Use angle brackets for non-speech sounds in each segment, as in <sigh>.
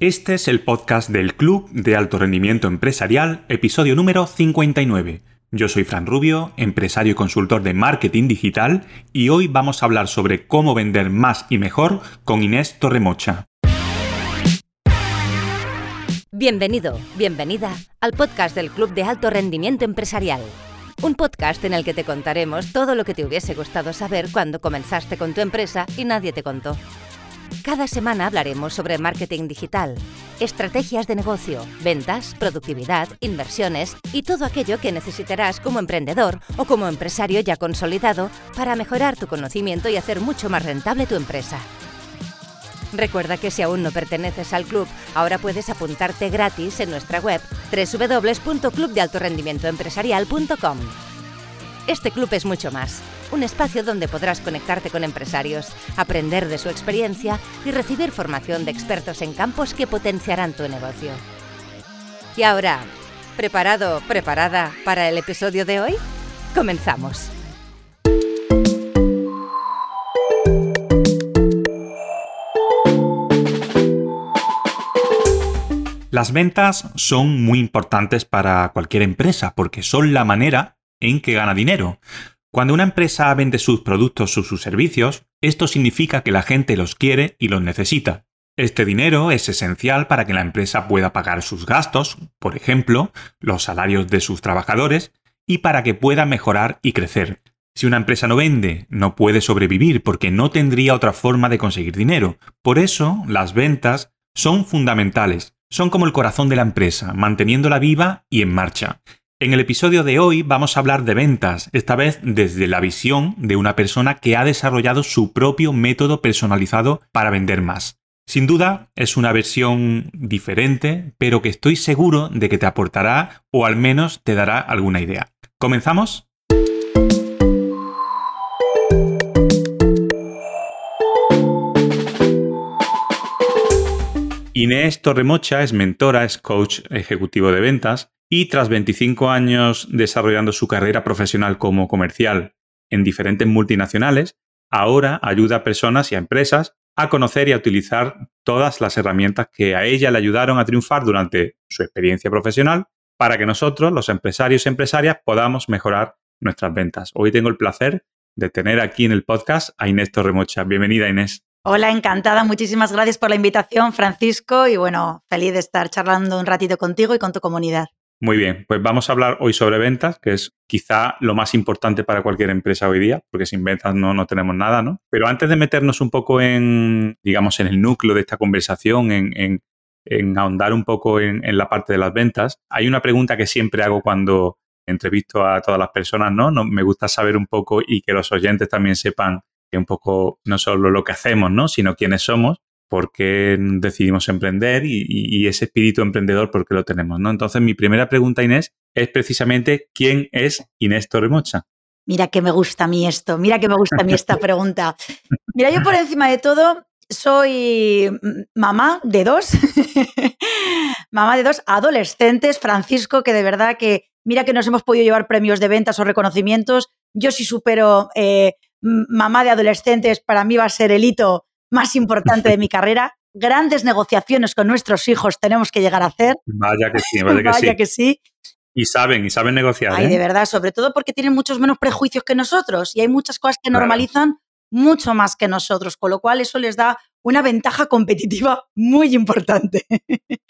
Este es el podcast del Club de Alto Rendimiento Empresarial, episodio número 59. Yo soy Fran Rubio, empresario y consultor de marketing digital, y hoy vamos a hablar sobre cómo vender más y mejor con Inés Torremocha. Bienvenido, bienvenida al podcast del Club de Alto Rendimiento Empresarial. Un podcast en el que te contaremos todo lo que te hubiese gustado saber cuando comenzaste con tu empresa y nadie te contó. Cada semana hablaremos sobre marketing digital, estrategias de negocio, ventas, productividad, inversiones y todo aquello que necesitarás como emprendedor o como empresario ya consolidado para mejorar tu conocimiento y hacer mucho más rentable tu empresa. Recuerda que si aún no perteneces al club, ahora puedes apuntarte gratis en nuestra web www.clubdealtorrendimientoempresarial.com. Este club es mucho más, un espacio donde podrás conectarte con empresarios, aprender de su experiencia y recibir formación de expertos en campos que potenciarán tu negocio. Y ahora, ¿preparado, preparada para el episodio de hoy? Comenzamos. Las ventas son muy importantes para cualquier empresa porque son la manera en que gana dinero. Cuando una empresa vende sus productos o sus servicios, esto significa que la gente los quiere y los necesita. Este dinero es esencial para que la empresa pueda pagar sus gastos, por ejemplo, los salarios de sus trabajadores, y para que pueda mejorar y crecer. Si una empresa no vende, no puede sobrevivir porque no tendría otra forma de conseguir dinero. Por eso, las ventas son fundamentales. Son como el corazón de la empresa, manteniéndola viva y en marcha. En el episodio de hoy vamos a hablar de ventas, esta vez desde la visión de una persona que ha desarrollado su propio método personalizado para vender más. Sin duda es una versión diferente, pero que estoy seguro de que te aportará o al menos te dará alguna idea. ¿Comenzamos? Inés Torremocha es mentora, es coach ejecutivo de ventas y tras 25 años desarrollando su carrera profesional como comercial en diferentes multinacionales, ahora ayuda a personas y a empresas a conocer y a utilizar todas las herramientas que a ella le ayudaron a triunfar durante su experiencia profesional para que nosotros, los empresarios y empresarias, podamos mejorar nuestras ventas. Hoy tengo el placer de tener aquí en el podcast a Inés Torremocha. Bienvenida, Inés. Hola, encantada. Muchísimas gracias por la invitación, Francisco. Y bueno, feliz de estar charlando un ratito contigo y con tu comunidad. Muy bien, pues vamos a hablar hoy sobre ventas, que es quizá lo más importante para cualquier empresa hoy día, porque sin ventas no, no tenemos nada, ¿no? Pero antes de meternos un poco en, digamos, en el núcleo de esta conversación, en, ahondar un poco en, la parte de las ventas, hay una pregunta que siempre hago cuando entrevisto a todas las personas, ¿no? ¿no? Me gusta saber un poco y que los oyentes también sepan que un poco no solo lo que hacemos, ¿no? Sino quiénes somos por qué decidimos emprender y, ese espíritu emprendedor, por qué lo tenemos, ¿no? Entonces, mi primera pregunta, Inés, es precisamente ¿quién es Inés Torremocha? Mira que me gusta a mí esto, mira que me gusta a mí esta <laughs> pregunta. Mira, yo por encima de todo soy mamá de dos, <laughs> mamá de dos adolescentes, Francisco, que de verdad que, mira que nos hemos podido llevar premios de ventas o reconocimientos. Yo sí supero eh, mamá de adolescentes, para mí va a ser el hito más importante de mi <laughs> carrera. Grandes negociaciones con nuestros hijos tenemos que llegar a hacer. Vaya que sí, vaya, que, <laughs> sí. Y saben, y saben negociar. Ay, ¿eh? de verdad, sobre todo porque tienen muchos menos prejuicios que nosotros y hay muchas cosas que normalizan mucho más que nosotros, con lo cual eso les da una ventaja competitiva muy importante. <laughs>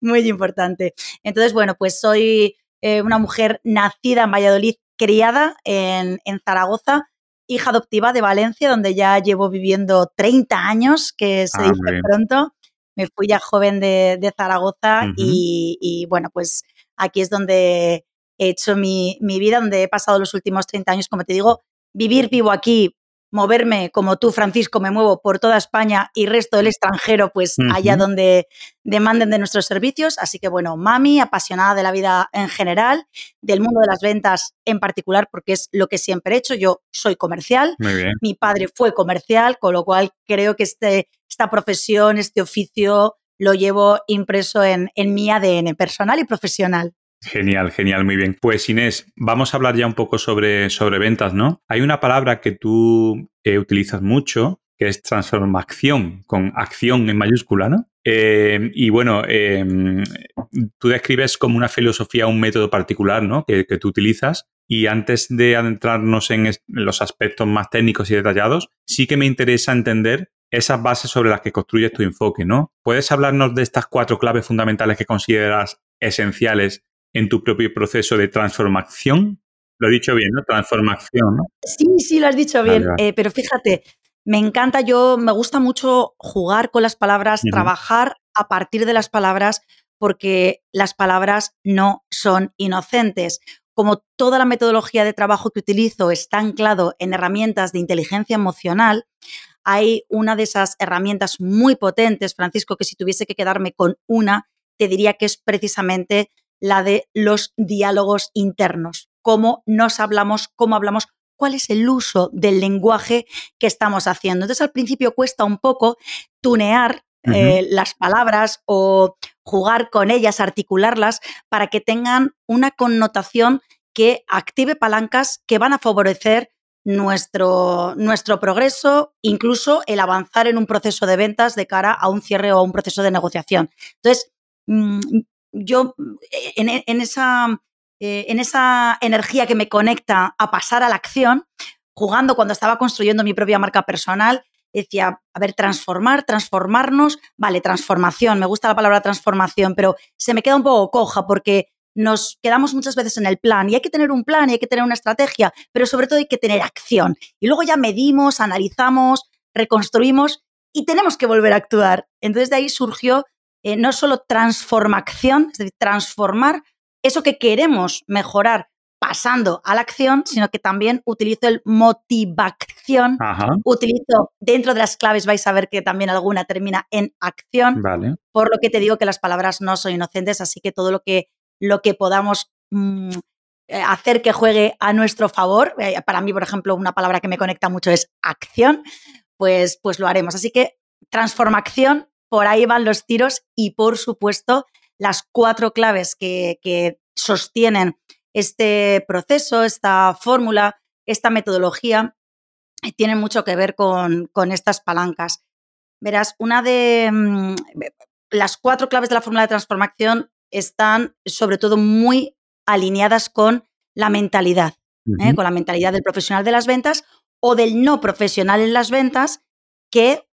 muy importante. Entonces, bueno, pues soy eh, una mujer nacida en Valladolid, criada en, en Zaragoza hija adoptiva de Valencia, donde ya llevo viviendo 30 años, que se ah, dice pronto. Me fui ya joven de, Zaragoza y, bueno, pues aquí es donde he hecho mi, mi, vida, donde he pasado los últimos 30 años, como te digo, vivir vivo aquí, moverme como tú, Francisco, me muevo por toda España y resto del extranjero, pues allá donde demanden de nuestros servicios. Así que bueno, mami, apasionada de la vida en general, del mundo de las ventas en particular, porque es lo que siempre he hecho. Yo soy comercial, mi padre fue comercial, con lo cual creo que este, esta profesión, este oficio, lo llevo impreso en, en mi ADN personal y profesional. Genial, genial, muy bien. Pues Inés, vamos a hablar ya un poco sobre, sobre ventas, ¿no? Hay una palabra que tú eh, utilizas mucho, que es transformación, con acción en mayúscula, ¿no? Eh, y bueno, em, tú describes como una filosofía un método particular ¿no? que, tú utilizas. Y antes de adentrarnos en, los aspectos más técnicos y detallados, sí que me interesa entender esas bases sobre las que construyes tu enfoque, ¿no? ¿Puedes hablarnos de estas cuatro claves fundamentales que consideras esenciales en tu propio proceso de transformación? Lo he dicho bien, ¿no? Transformación, ¿no? Sí, sí, lo has dicho bien. Eh, pero fíjate, me encanta, yo me gusta mucho jugar con las palabras, trabajar a partir de las palabras, porque las palabras no son inocentes. Como toda la metodología de trabajo que utilizo está anclado en herramientas de inteligencia emocional, hay una de esas herramientas muy potentes, Francisco, que si tuviese que quedarme con una, te diría que es precisamente la de los diálogos internos, cómo nos hablamos, cómo hablamos, cuál es el uso del lenguaje que estamos haciendo. Entonces al principio cuesta un poco tunear eh, las palabras o jugar con ellas, articularlas para que tengan una connotación que active palancas que van a favorecer nuestro, nuestro progreso, incluso el avanzar en un proceso de ventas de cara a un cierre o a un proceso de negociación. Entonces, mm, yo eh, en, esa, eh, en esa energía que me conecta a pasar a la acción, jugando cuando estaba construyendo mi propia marca personal, decía, a ver, transformar, transformarnos, vale, transformación, me gusta la palabra transformación, pero se me queda un poco coja porque nos quedamos muchas veces en el plan y hay que tener un plan y hay que tener una estrategia, pero sobre todo hay que tener acción. Y luego ya medimos, analizamos, reconstruimos y tenemos que volver a actuar. Entonces de ahí surgió eh, no solo transformación, es decir, transformar eso que queremos mejorar pasando a la acción, sino que también utilizo el motivación, utilizo dentro de las claves, vais a ver que también alguna termina en acción, por lo que te digo que las palabras no son inocentes, así que todo lo que lo que podamos mm, eh, hacer que juegue a nuestro favor. Eh, para mí, por ejemplo, una palabra que me conecta mucho es acción, pues, pues lo haremos. Así que transformación, por ahí van los tiros y, por supuesto, las cuatro claves que, sostienen este proceso, esta fórmula, esta metodología, eh, tienen mucho que ver con, con estas palancas. Verás, una de mm, las cuatro claves de la fórmula de transformación están sobre todo muy alineadas con la mentalidad, ¿eh? con la mentalidad del profesional de las ventas o del no profesional en las ventas que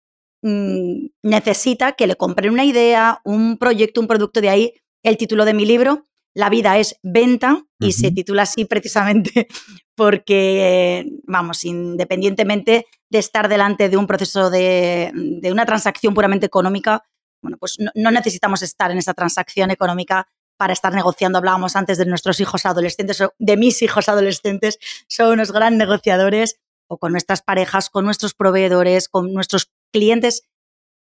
mm, necesita que le compren una idea, un proyecto, un producto. De ahí el título de mi libro, La vida es venta, y se titula así precisamente <laughs> porque, vamos, independientemente de estar delante de un proceso de, de una transacción puramente económica, bueno, pues no, necesitamos estar en esa transacción económica para estar negociando. Hablábamos antes de nuestros hijos adolescentes, o de mis hijos adolescentes, son unos gran negociadores, o con nuestras parejas, con nuestros proveedores, con nuestros clientes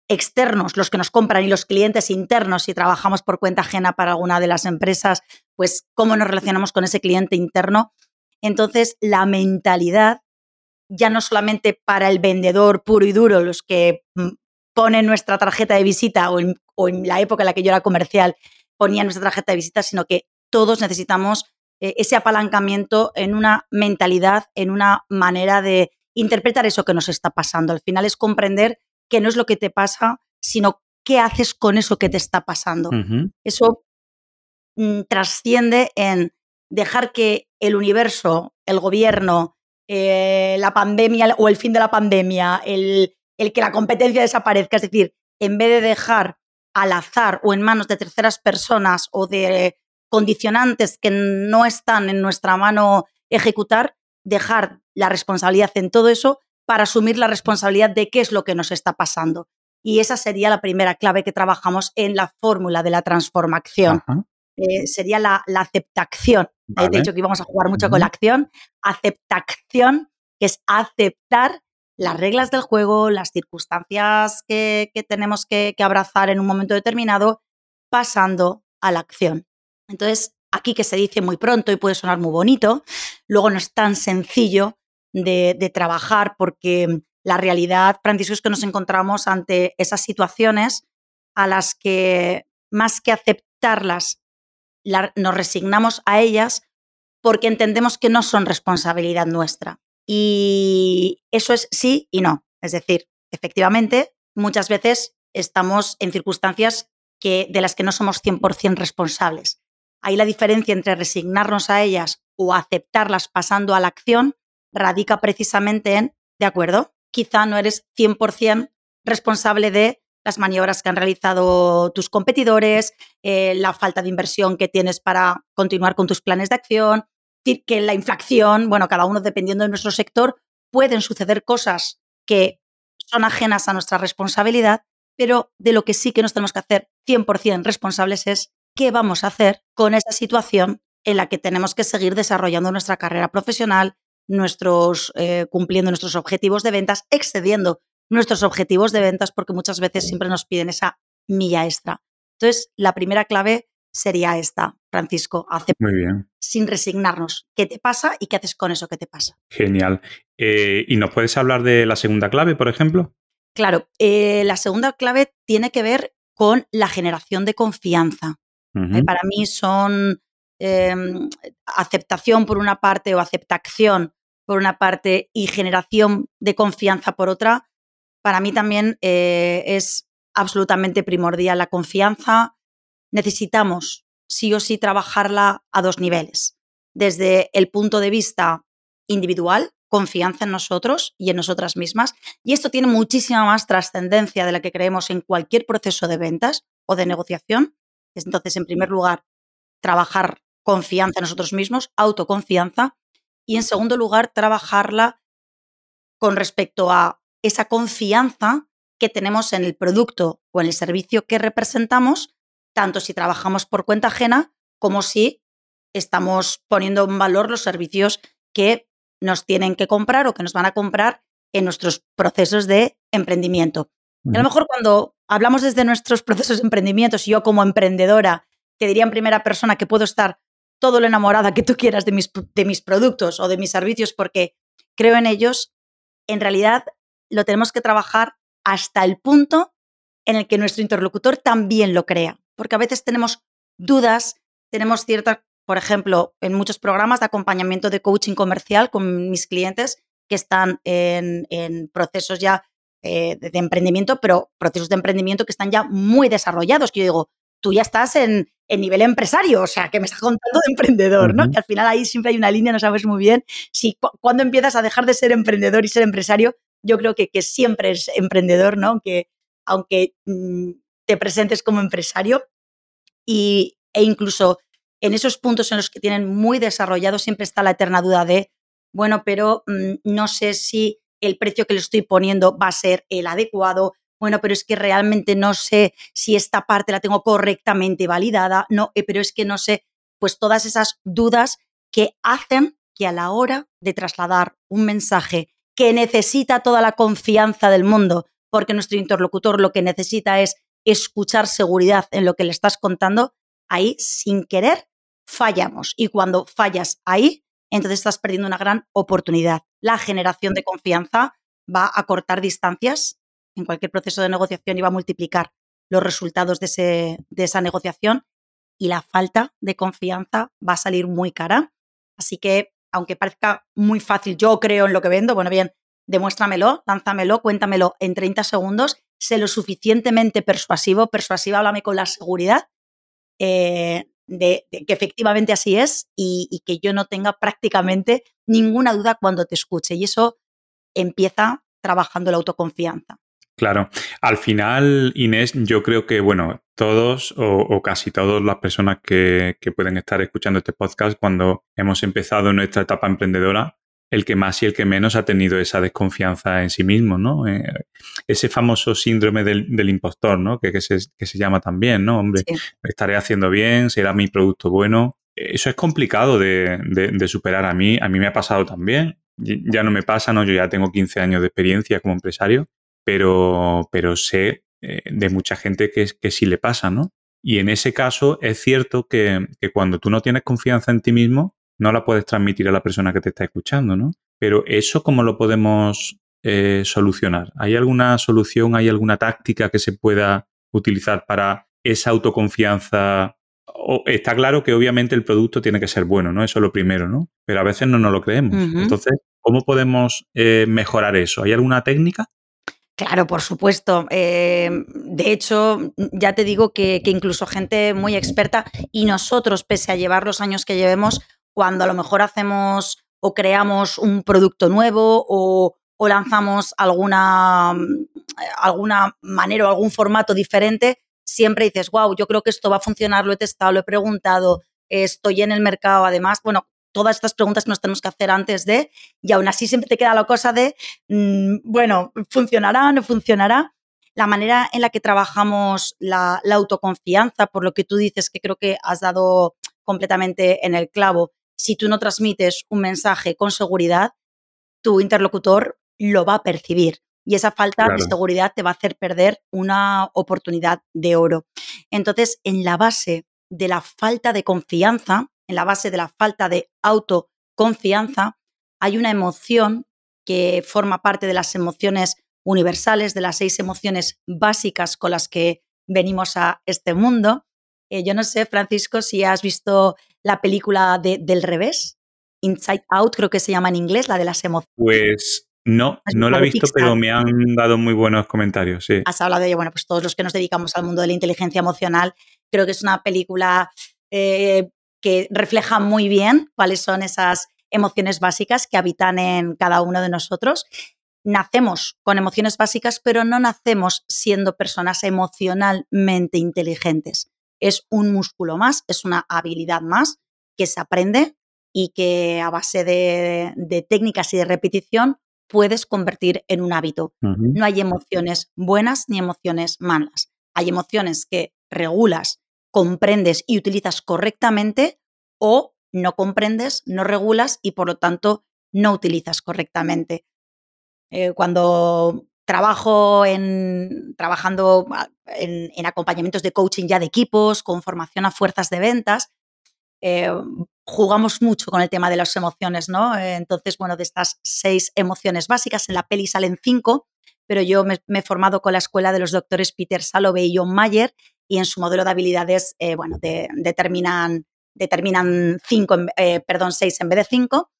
externos, los que nos compran, y los clientes internos, si trabajamos por cuenta ajena para alguna de las empresas, pues cómo nos relacionamos con ese cliente interno. Entonces, la mentalidad, ya no solamente para el vendedor puro y duro, los que mm, pone nuestra tarjeta de visita o en, la época en la que yo era comercial ponía nuestra tarjeta de visita, sino que todos necesitamos eh, ese apalancamiento en una mentalidad, en una manera de interpretar eso que nos está pasando. Al final es comprender que no es lo que te pasa, sino qué haces con eso que te está pasando. Eso mm, trasciende en dejar que el universo, el gobierno, eh, la pandemia o el fin de la pandemia, el, el que la competencia desaparezca. Es decir, en vez de dejar al azar o en manos de terceras personas o de condicionantes que no están en nuestra mano ejecutar, dejar la responsabilidad en todo eso para asumir la responsabilidad de qué es lo que nos está pasando. Y esa sería la primera clave que trabajamos en la fórmula de la transformación. Eh, sería la, aceptación. He dicho que íbamos a jugar mucho con la acción. Aceptación, que es aceptar las reglas del juego, las circunstancias que, tenemos que, abrazar en un momento determinado, pasando a la acción. Entonces, aquí que se dice muy pronto y puede sonar muy bonito, luego no es tan sencillo de, trabajar porque la realidad, Francisco, es que nos encontramos ante esas situaciones a las que más que aceptarlas, nos resignamos a ellas porque entendemos que no son responsabilidad nuestra. Y eso es sí y no. Es decir, efectivamente, muchas veces estamos en circunstancias que, de las que no somos 100% responsables. Ahí la diferencia entre resignarnos a ellas o aceptarlas pasando a la acción radica precisamente en, de acuerdo, quizá no eres 100% responsable de las maniobras que han realizado tus competidores, eh, la falta de inversión que tienes para continuar con tus planes de acción, que la inflación, bueno, cada uno dependiendo de nuestro sector, pueden suceder cosas que son ajenas a nuestra responsabilidad, pero de lo que sí que nos tenemos que hacer 100% responsables es qué vamos a hacer con esa situación en la que tenemos que seguir desarrollando nuestra carrera profesional, nuestros, eh, cumpliendo nuestros objetivos de ventas, excediendo nuestros objetivos de ventas porque muchas veces siempre nos piden esa milla extra. Entonces, la primera clave sería esta, Francisco, Muy bien. sin resignarnos. ¿Qué te pasa y qué haces con eso que te pasa? Genial. Eh, ¿Y nos puedes hablar de la segunda clave, por ejemplo? Claro, eh, la segunda clave tiene que ver con la generación de confianza. para mí son em, aceptación por una parte o aceptación por una parte y generación de confianza por otra para mí también eh, es absolutamente primordial la confianza. Necesitamos sí o sí trabajarla a dos niveles. Desde el punto de vista individual, confianza en nosotros y en nosotras mismas. Y esto tiene muchísima más trascendencia de la que creemos en cualquier proceso de ventas o de negociación. Entonces, en primer lugar, trabajar confianza en nosotros mismos, autoconfianza. Y en segundo lugar, trabajarla con respecto a esa confianza que tenemos en el producto o en el servicio que representamos, tanto si trabajamos por cuenta ajena como si estamos poniendo en valor los servicios que nos tienen que comprar o que nos van a comprar en nuestros procesos de emprendimiento. a lo mejor cuando hablamos desde nuestros <laughs> procesos de emprendimiento, si yo como emprendedora te diría en primera persona que puedo estar todo lo enamorada que tú quieras de mis, de mis productos o de mis servicios porque creo en ellos, en realidad lo tenemos que trabajar hasta el punto en el que nuestro interlocutor también lo crea. Porque a veces tenemos dudas, tenemos ciertas, por ejemplo, en muchos programas de acompañamiento de coaching comercial con mis clientes que están en, procesos ya eh, de, emprendimiento, pero procesos de emprendimiento que están ya muy desarrollados, que yo digo, tú ya estás en, nivel empresario, o sea, que me estás contando de emprendedor, ¿no? Que al final ahí siempre hay una línea, no sabes muy bien si cuando empiezas a dejar de ser emprendedor y ser empresario, yo creo que, que siempre es emprendedor, ¿no? Que aunque mm, te presentes como empresario y, e incluso en esos puntos en los que tienen muy desarrollado siempre está la eterna duda de, bueno, pero mm, no sé si el precio que le estoy poniendo va a ser el adecuado, bueno, pero es que realmente no sé si esta parte la tengo correctamente validada, no, eh, pero es que no sé, pues todas esas dudas que hacen que a la hora de trasladar un mensaje que necesita toda la confianza del mundo, porque nuestro interlocutor lo que necesita es escuchar seguridad en lo que le estás contando, ahí sin querer fallamos. Y cuando fallas ahí, entonces estás perdiendo una gran oportunidad. La generación de confianza va a cortar distancias en cualquier proceso de negociación va a multiplicar los resultados de, de esa negociación y la falta de confianza va a salir muy cara. Así que aunque parezca muy fácil, yo creo en lo que vendo, bueno, bien, demuéstramelo, lánzamelo, cuéntamelo en 30 segundos, sé lo suficientemente persuasivo, persuasiva, háblame con la seguridad eh, de, que efectivamente así es y, que yo no tenga prácticamente ninguna duda cuando te escuche. Y eso empieza trabajando la autoconfianza. Claro, al final, Inés, yo creo que, bueno, todos o, casi todas las personas que, pueden estar escuchando este podcast cuando hemos empezado nuestra etapa emprendedora, el que más y el que menos ha tenido esa desconfianza en sí mismo, ¿no? Eh, ese famoso síndrome del, impostor, ¿no? Que, se, llama también, ¿no? Hombre, estaré haciendo bien, será mi producto bueno. Eso es complicado de, de, superar a mí. A mí me ha pasado también. Ya no me pasa, ¿no? Yo ya tengo 15 años de experiencia como empresario pero, pero sé eh, de mucha gente que, que sí le pasa, ¿no? Y en ese caso es cierto que, cuando tú no tienes confianza en ti mismo, no la puedes transmitir a la persona que te está escuchando, ¿no? Pero eso, ¿cómo lo podemos eh, solucionar? ¿Hay alguna solución, hay alguna táctica que se pueda utilizar para esa autoconfianza? está claro que obviamente el producto tiene que ser bueno, ¿no? Eso es lo primero, ¿no? Pero a veces no nos lo creemos. Entonces, ¿cómo podemos eh, mejorar eso? ¿Hay alguna técnica? Claro, por supuesto. Eh, de hecho, ya te digo que, incluso gente muy experta y nosotros, pese a llevar los años que llevemos, cuando a lo mejor hacemos o creamos un producto nuevo o, lanzamos alguna, alguna manera o algún formato diferente, siempre dices, wow, yo creo que esto va a funcionar, lo he testado, lo he preguntado, estoy en el mercado. Además, bueno, todas estas preguntas nos tenemos que hacer antes de, y aún así siempre te queda la cosa de, mm, bueno, ¿funcionará o no funcionará? La manera en la que trabajamos la, autoconfianza, por lo que tú dices que creo que has dado completamente en el clavo, si tú no transmites un mensaje con seguridad, tu interlocutor lo va a percibir y esa falta de seguridad te va a hacer perder una oportunidad de oro. Entonces, en la base de la falta de confianza, en la base de la falta de autoconfianza, hay una emoción que forma parte de las emociones universales, de las seis emociones básicas con las que venimos a este mundo. Eh, yo no sé, Francisco, si has visto la película de, del revés, Inside Out, creo que se llama en inglés, la de las emociones. Pues no, no la he visto, pero me han dado muy buenos comentarios, sí. Has hablado de ello, bueno, pues todos los que nos dedicamos al mundo de la inteligencia emocional, creo que es una película eh, que refleja muy bien cuáles son esas emociones básicas que habitan en cada uno de nosotros. Nacemos con emociones básicas, pero no nacemos siendo personas emocionalmente inteligentes. Es un músculo más, es una habilidad más que se aprende y que a base de, técnicas y de repetición puedes convertir en un hábito. No hay emociones buenas ni emociones malas. Hay emociones que regulas comprendes y utilizas correctamente o no comprendes, no regulas y por lo tanto no utilizas correctamente. Eh, cuando trabajo en, trabajando en, acompañamientos de coaching ya de equipos, con formación a fuerzas de ventas, eh, jugamos mucho con el tema de las emociones, ¿no? entonces, bueno, de estas seis emociones básicas, en la peli salen cinco, pero yo me, me, he formado con la escuela de los doctores Peter Salovey y John Mayer y en su modelo de habilidades, eh, bueno, determinan, determinan cinco, eh, perdón, seis en vez de cinco.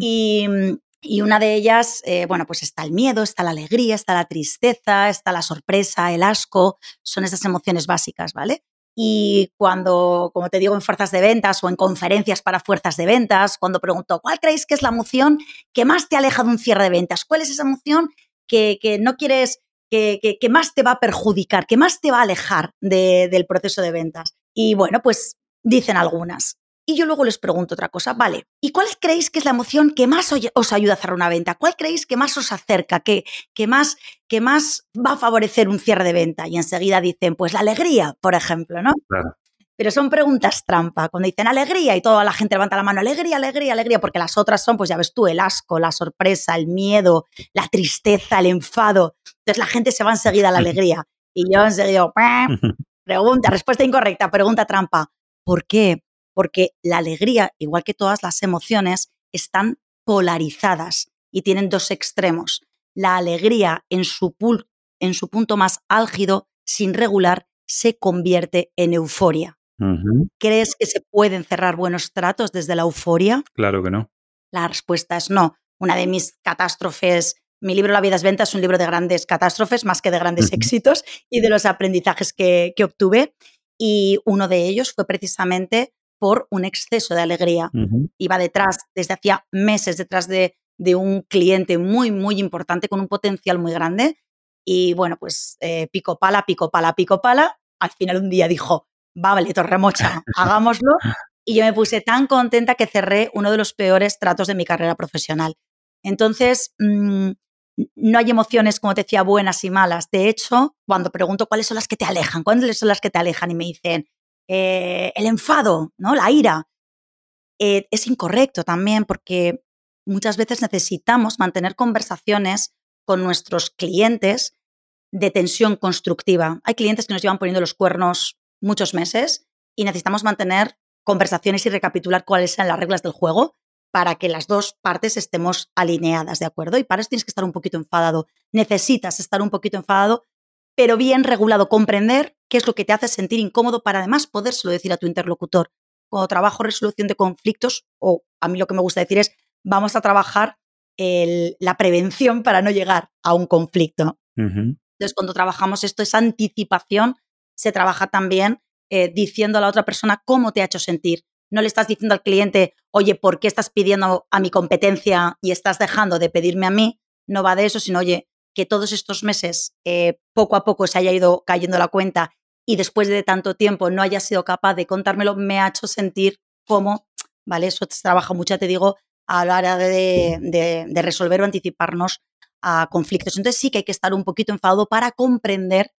y, una de ellas, eh, bueno, pues está el miedo, está la alegría, está la tristeza, está la sorpresa, el asco, son esas emociones básicas, ¿vale? Y cuando, como te digo, en fuerzas de ventas o en conferencias para fuerzas de ventas, cuando pregunto, ¿cuál creéis que es la emoción que más te aleja de un cierre de ventas? ¿Cuál es esa emoción que, que no quieres que, más te va a perjudicar, que más te va a alejar del proceso de ventas. Y bueno, pues dicen algunas. Y yo luego les pregunto otra cosa, vale, ¿y cuál creéis que es la emoción que más os ayuda a cerrar una venta? ¿Cuál creéis que más os acerca, que, más, que más va a favorecer un cierre de venta? Y enseguida dicen, pues la alegría, por ejemplo, ¿no? Claro. Pero son preguntas trampa. Cuando dicen alegría y toda la gente levanta la mano, alegría, alegría, alegría, porque las otras son, pues ya ves tú, el asco, la sorpresa, el miedo, la tristeza, el enfado. Entonces la gente se va enseguida a la alegría. <laughs> Y yo enseguida, <laughs> pregunta, respuesta incorrecta, pregunta trampa. ¿Por qué? Porque la alegría, igual que todas las emociones, están polarizadas y tienen dos extremos. La alegría en su, en su punto más álgido, sin regular, se convierte en euforia. ¿Crees que se pueden cerrar buenos tratos desde la euforia? Claro que no. La respuesta es no. Una de mis catástrofes, mi libro La vida es venta es un libro de grandes catástrofes más que de grandes éxitos y de los aprendizajes que, obtuve. Y uno de ellos fue precisamente por un exceso de alegría. Iba detrás, desde hacía meses, detrás de, un cliente muy, muy importante, con un potencial muy grande. Y bueno, pues eh, pico pala, pico pala, pico pala. Al final un día dijo, va, vale, Torremocha, <laughs> hagámoslo. Y yo me puse tan contenta que cerré uno de los peores tratos de mi carrera profesional. Entonces, mm, no hay emociones, como te decía, buenas y malas. De hecho, cuando pregunto cuáles son las que te alejan, cuáles son las que te alejan y me dicen eh, el enfado, ¿no? la ira, eh, es incorrecto también porque muchas veces necesitamos mantener conversaciones con nuestros clientes de tensión constructiva. Hay clientes que nos llevan poniendo los cuernos muchos meses y necesitamos mantener conversaciones y recapitular cuáles son las reglas del juego para que las dos partes estemos alineadas, ¿de acuerdo? Y para eso tienes que estar un poquito enfadado. Necesitas estar un poquito enfadado, pero bien regulado, comprender qué es lo que te hace sentir incómodo para además podérselo decir a tu interlocutor. Cuando trabajo resolución de conflictos, o a mí lo que me gusta decir es, vamos a trabajar la prevención para no llegar a un conflicto. Entonces, cuando trabajamos esto, esa anticipación se trabaja también eh, diciendo a la otra persona cómo te ha hecho sentir. No le estás diciendo al cliente, oye, ¿por qué estás pidiendo a mi competencia y estás dejando de pedirme a mí? No va de eso, sino, oye, que todos estos meses eh, poco a poco se haya ido cayendo la cuenta y después de tanto tiempo no haya sido capaz de contármelo, me ha hecho sentir como, ¿vale? Eso se trabaja mucho, te digo, a la hora de, resolver o anticiparnos a conflictos. Entonces sí que hay que estar un poquito enfadado para comprender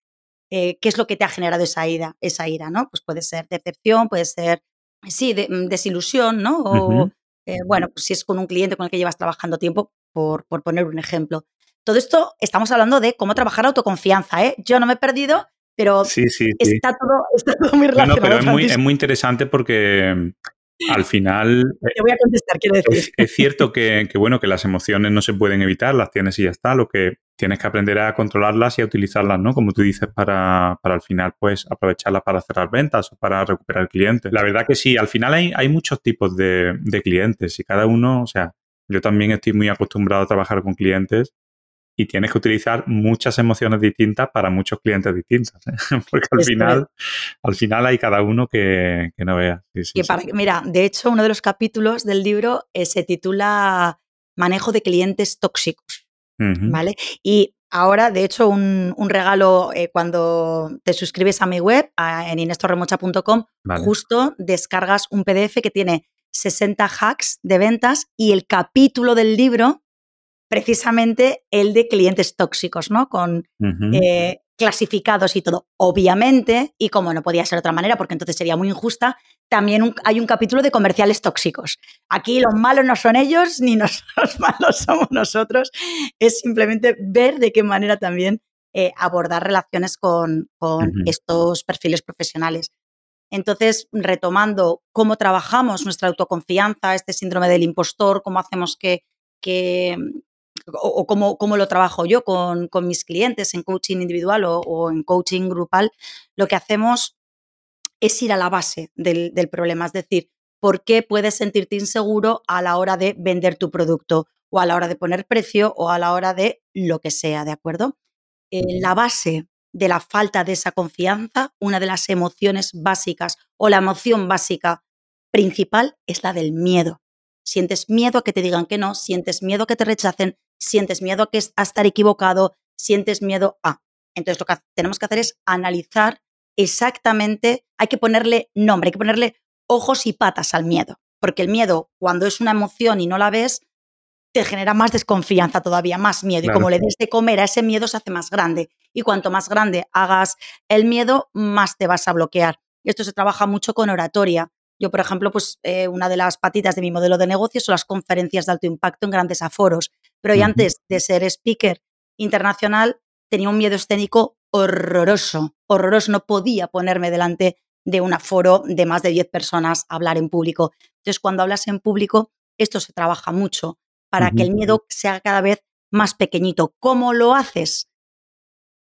eh, qué es lo que te ha generado esa ira, esa ira, ¿no? Pues puede ser decepción, puede ser, sí, mm, desilusión, ¿no? O, eh, bueno, pues si es con un cliente con el que llevas trabajando tiempo, por, por poner un ejemplo. Todo esto estamos hablando de cómo trabajar autoconfianza, ¿eh? Yo no me he perdido, pero Está, todo, muy relacionado. pero es muy, es muy, interesante porque al final... Te voy a contestar, quiero decir. Es, cierto que, bueno, que las emociones no se pueden evitar, las tienes y ya está. Lo que tienes que aprender a controlarlas y a utilizarlas, ¿no? Como tú dices, para, para al final, pues, aprovecharlas para cerrar ventas o para recuperar clientes. La verdad que sí, al final hay, hay muchos tipos de, de clientes y cada uno, o sea, yo también estoy muy acostumbrado a trabajar con clientes y tienes que utilizar muchas emociones distintas para muchos clientes distintos. ¿eh? <laughs> Porque al final, al final hay cada uno que, no vea. Mira, de hecho, uno de los capítulos del libro eh, se titula Manejo de clientes tóxicos. ¿Vale? Y ahora, de hecho, un, regalo eh, cuando te suscribes a mi web, en inestorremocha.com, justo descargas un PDF que tiene 60 hacks de ventas y el capítulo del libro precisamente el de clientes tóxicos, ¿no? Con eh, clasificados y todo. Obviamente, y como no podía ser de otra manera, porque entonces sería muy injusta, también hay un capítulo de comerciales tóxicos. Aquí los malos no son ellos, <laughs> ni los malos somos nosotros. Es simplemente ver de qué manera también eh, abordar relaciones con, estos perfiles profesionales. Entonces, retomando cómo trabajamos nuestra autoconfianza, este síndrome del impostor, cómo hacemos que, que, o, cómo, lo trabajo yo con, mis clientes en coaching individual o, en coaching grupal, lo que hacemos es ir a la base del, problema, es decir, ¿por qué puedes sentirte inseguro a la hora de vender tu producto o a la hora de poner precio o a la hora de lo que sea, ¿de acuerdo? En la base de la falta de esa confianza, una de las emociones básicas o la emoción básica principal es la del miedo. Sientes miedo a que te digan que no, sientes miedo a que te rechacen, sientes miedo a, que, a estar equivocado, sientes miedo a. Entonces lo que tenemos que hacer es analizar exactamente, hay que ponerle nombre, hay que ponerle ojos y patas al miedo, porque el miedo, cuando es una emoción y no la ves, te genera más desconfianza, todavía más miedo. Y como le des de comer a ese miedo, se hace más grande. Y cuanto más grande hagas el miedo, más te vas a bloquear. Y esto se trabaja mucho con oratoria. Yo, por ejemplo, pues eh, una de las patitas de mi modelo de negocio son las conferencias de alto impacto en grandes aforos. Pero yo antes de ser speaker internacional tenía un miedo escénico horroroso, horroroso. No podía ponerme delante de un aforo de más de 10 personas a hablar en público. Entonces, cuando hablas en público, esto se trabaja mucho para que el miedo sea cada vez más pequeñito. ¿Cómo lo haces?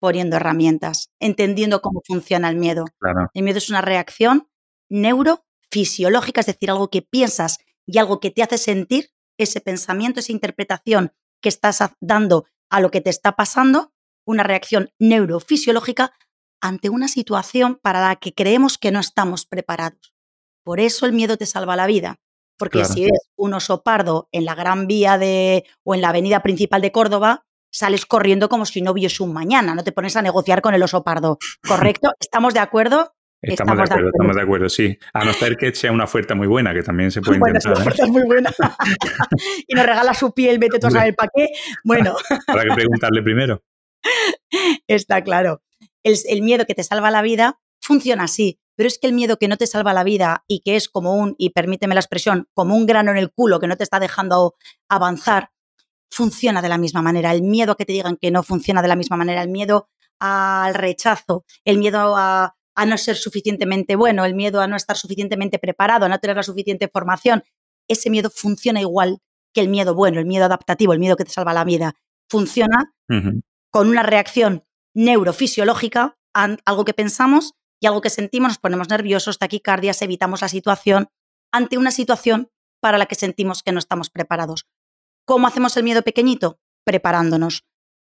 Poniendo herramientas, entendiendo cómo funciona el miedo. El miedo es una reacción neurofisiológica, es decir, algo que piensas y algo que te hace sentir ese pensamiento, esa interpretación que estás dando a lo que te está pasando, una reacción neurofisiológica ante una situación para la que creemos que no estamos preparados. Por eso el miedo te salva la vida. Porque si ves un oso pardo en la gran vía de o en la avenida principal de Córdoba, sales corriendo como si no hubiese un mañana, no te pones a negociar con el oso pardo. <laughs> ¿Correcto? ¿Estamos de acuerdo? Estamos, de, acuerdo, estamos de acuerdo, sí. A no ser que sea una oferta muy buena, que también se puede intentar. Bueno, es muy buena. <laughs> y nos regala su piel, vete tú a saber para qué. Bueno. <laughs> Habrá que preguntarle primero. <laughs> Está claro. El, miedo que te salva la vida funciona así, pero es que el miedo que no te salva la vida y que es como un, y permíteme la expresión, como un grano en el culo que no te está dejando avanzar, funciona de la misma manera. El miedo a que te digan que no funciona de la misma manera, el miedo al rechazo, el miedo a a no ser suficientemente bueno, el miedo a no estar suficientemente preparado, a no tener la suficiente formación, ese miedo funciona igual que el miedo bueno, el miedo adaptativo, el miedo que te salva la vida. Funciona con una reacción neurofisiológica, algo que pensamos y algo que sentimos, nos ponemos nerviosos, taquicardias, evitamos la situación ante una situación para la que sentimos que no estamos preparados. ¿Cómo hacemos el miedo pequeñito? Preparándonos.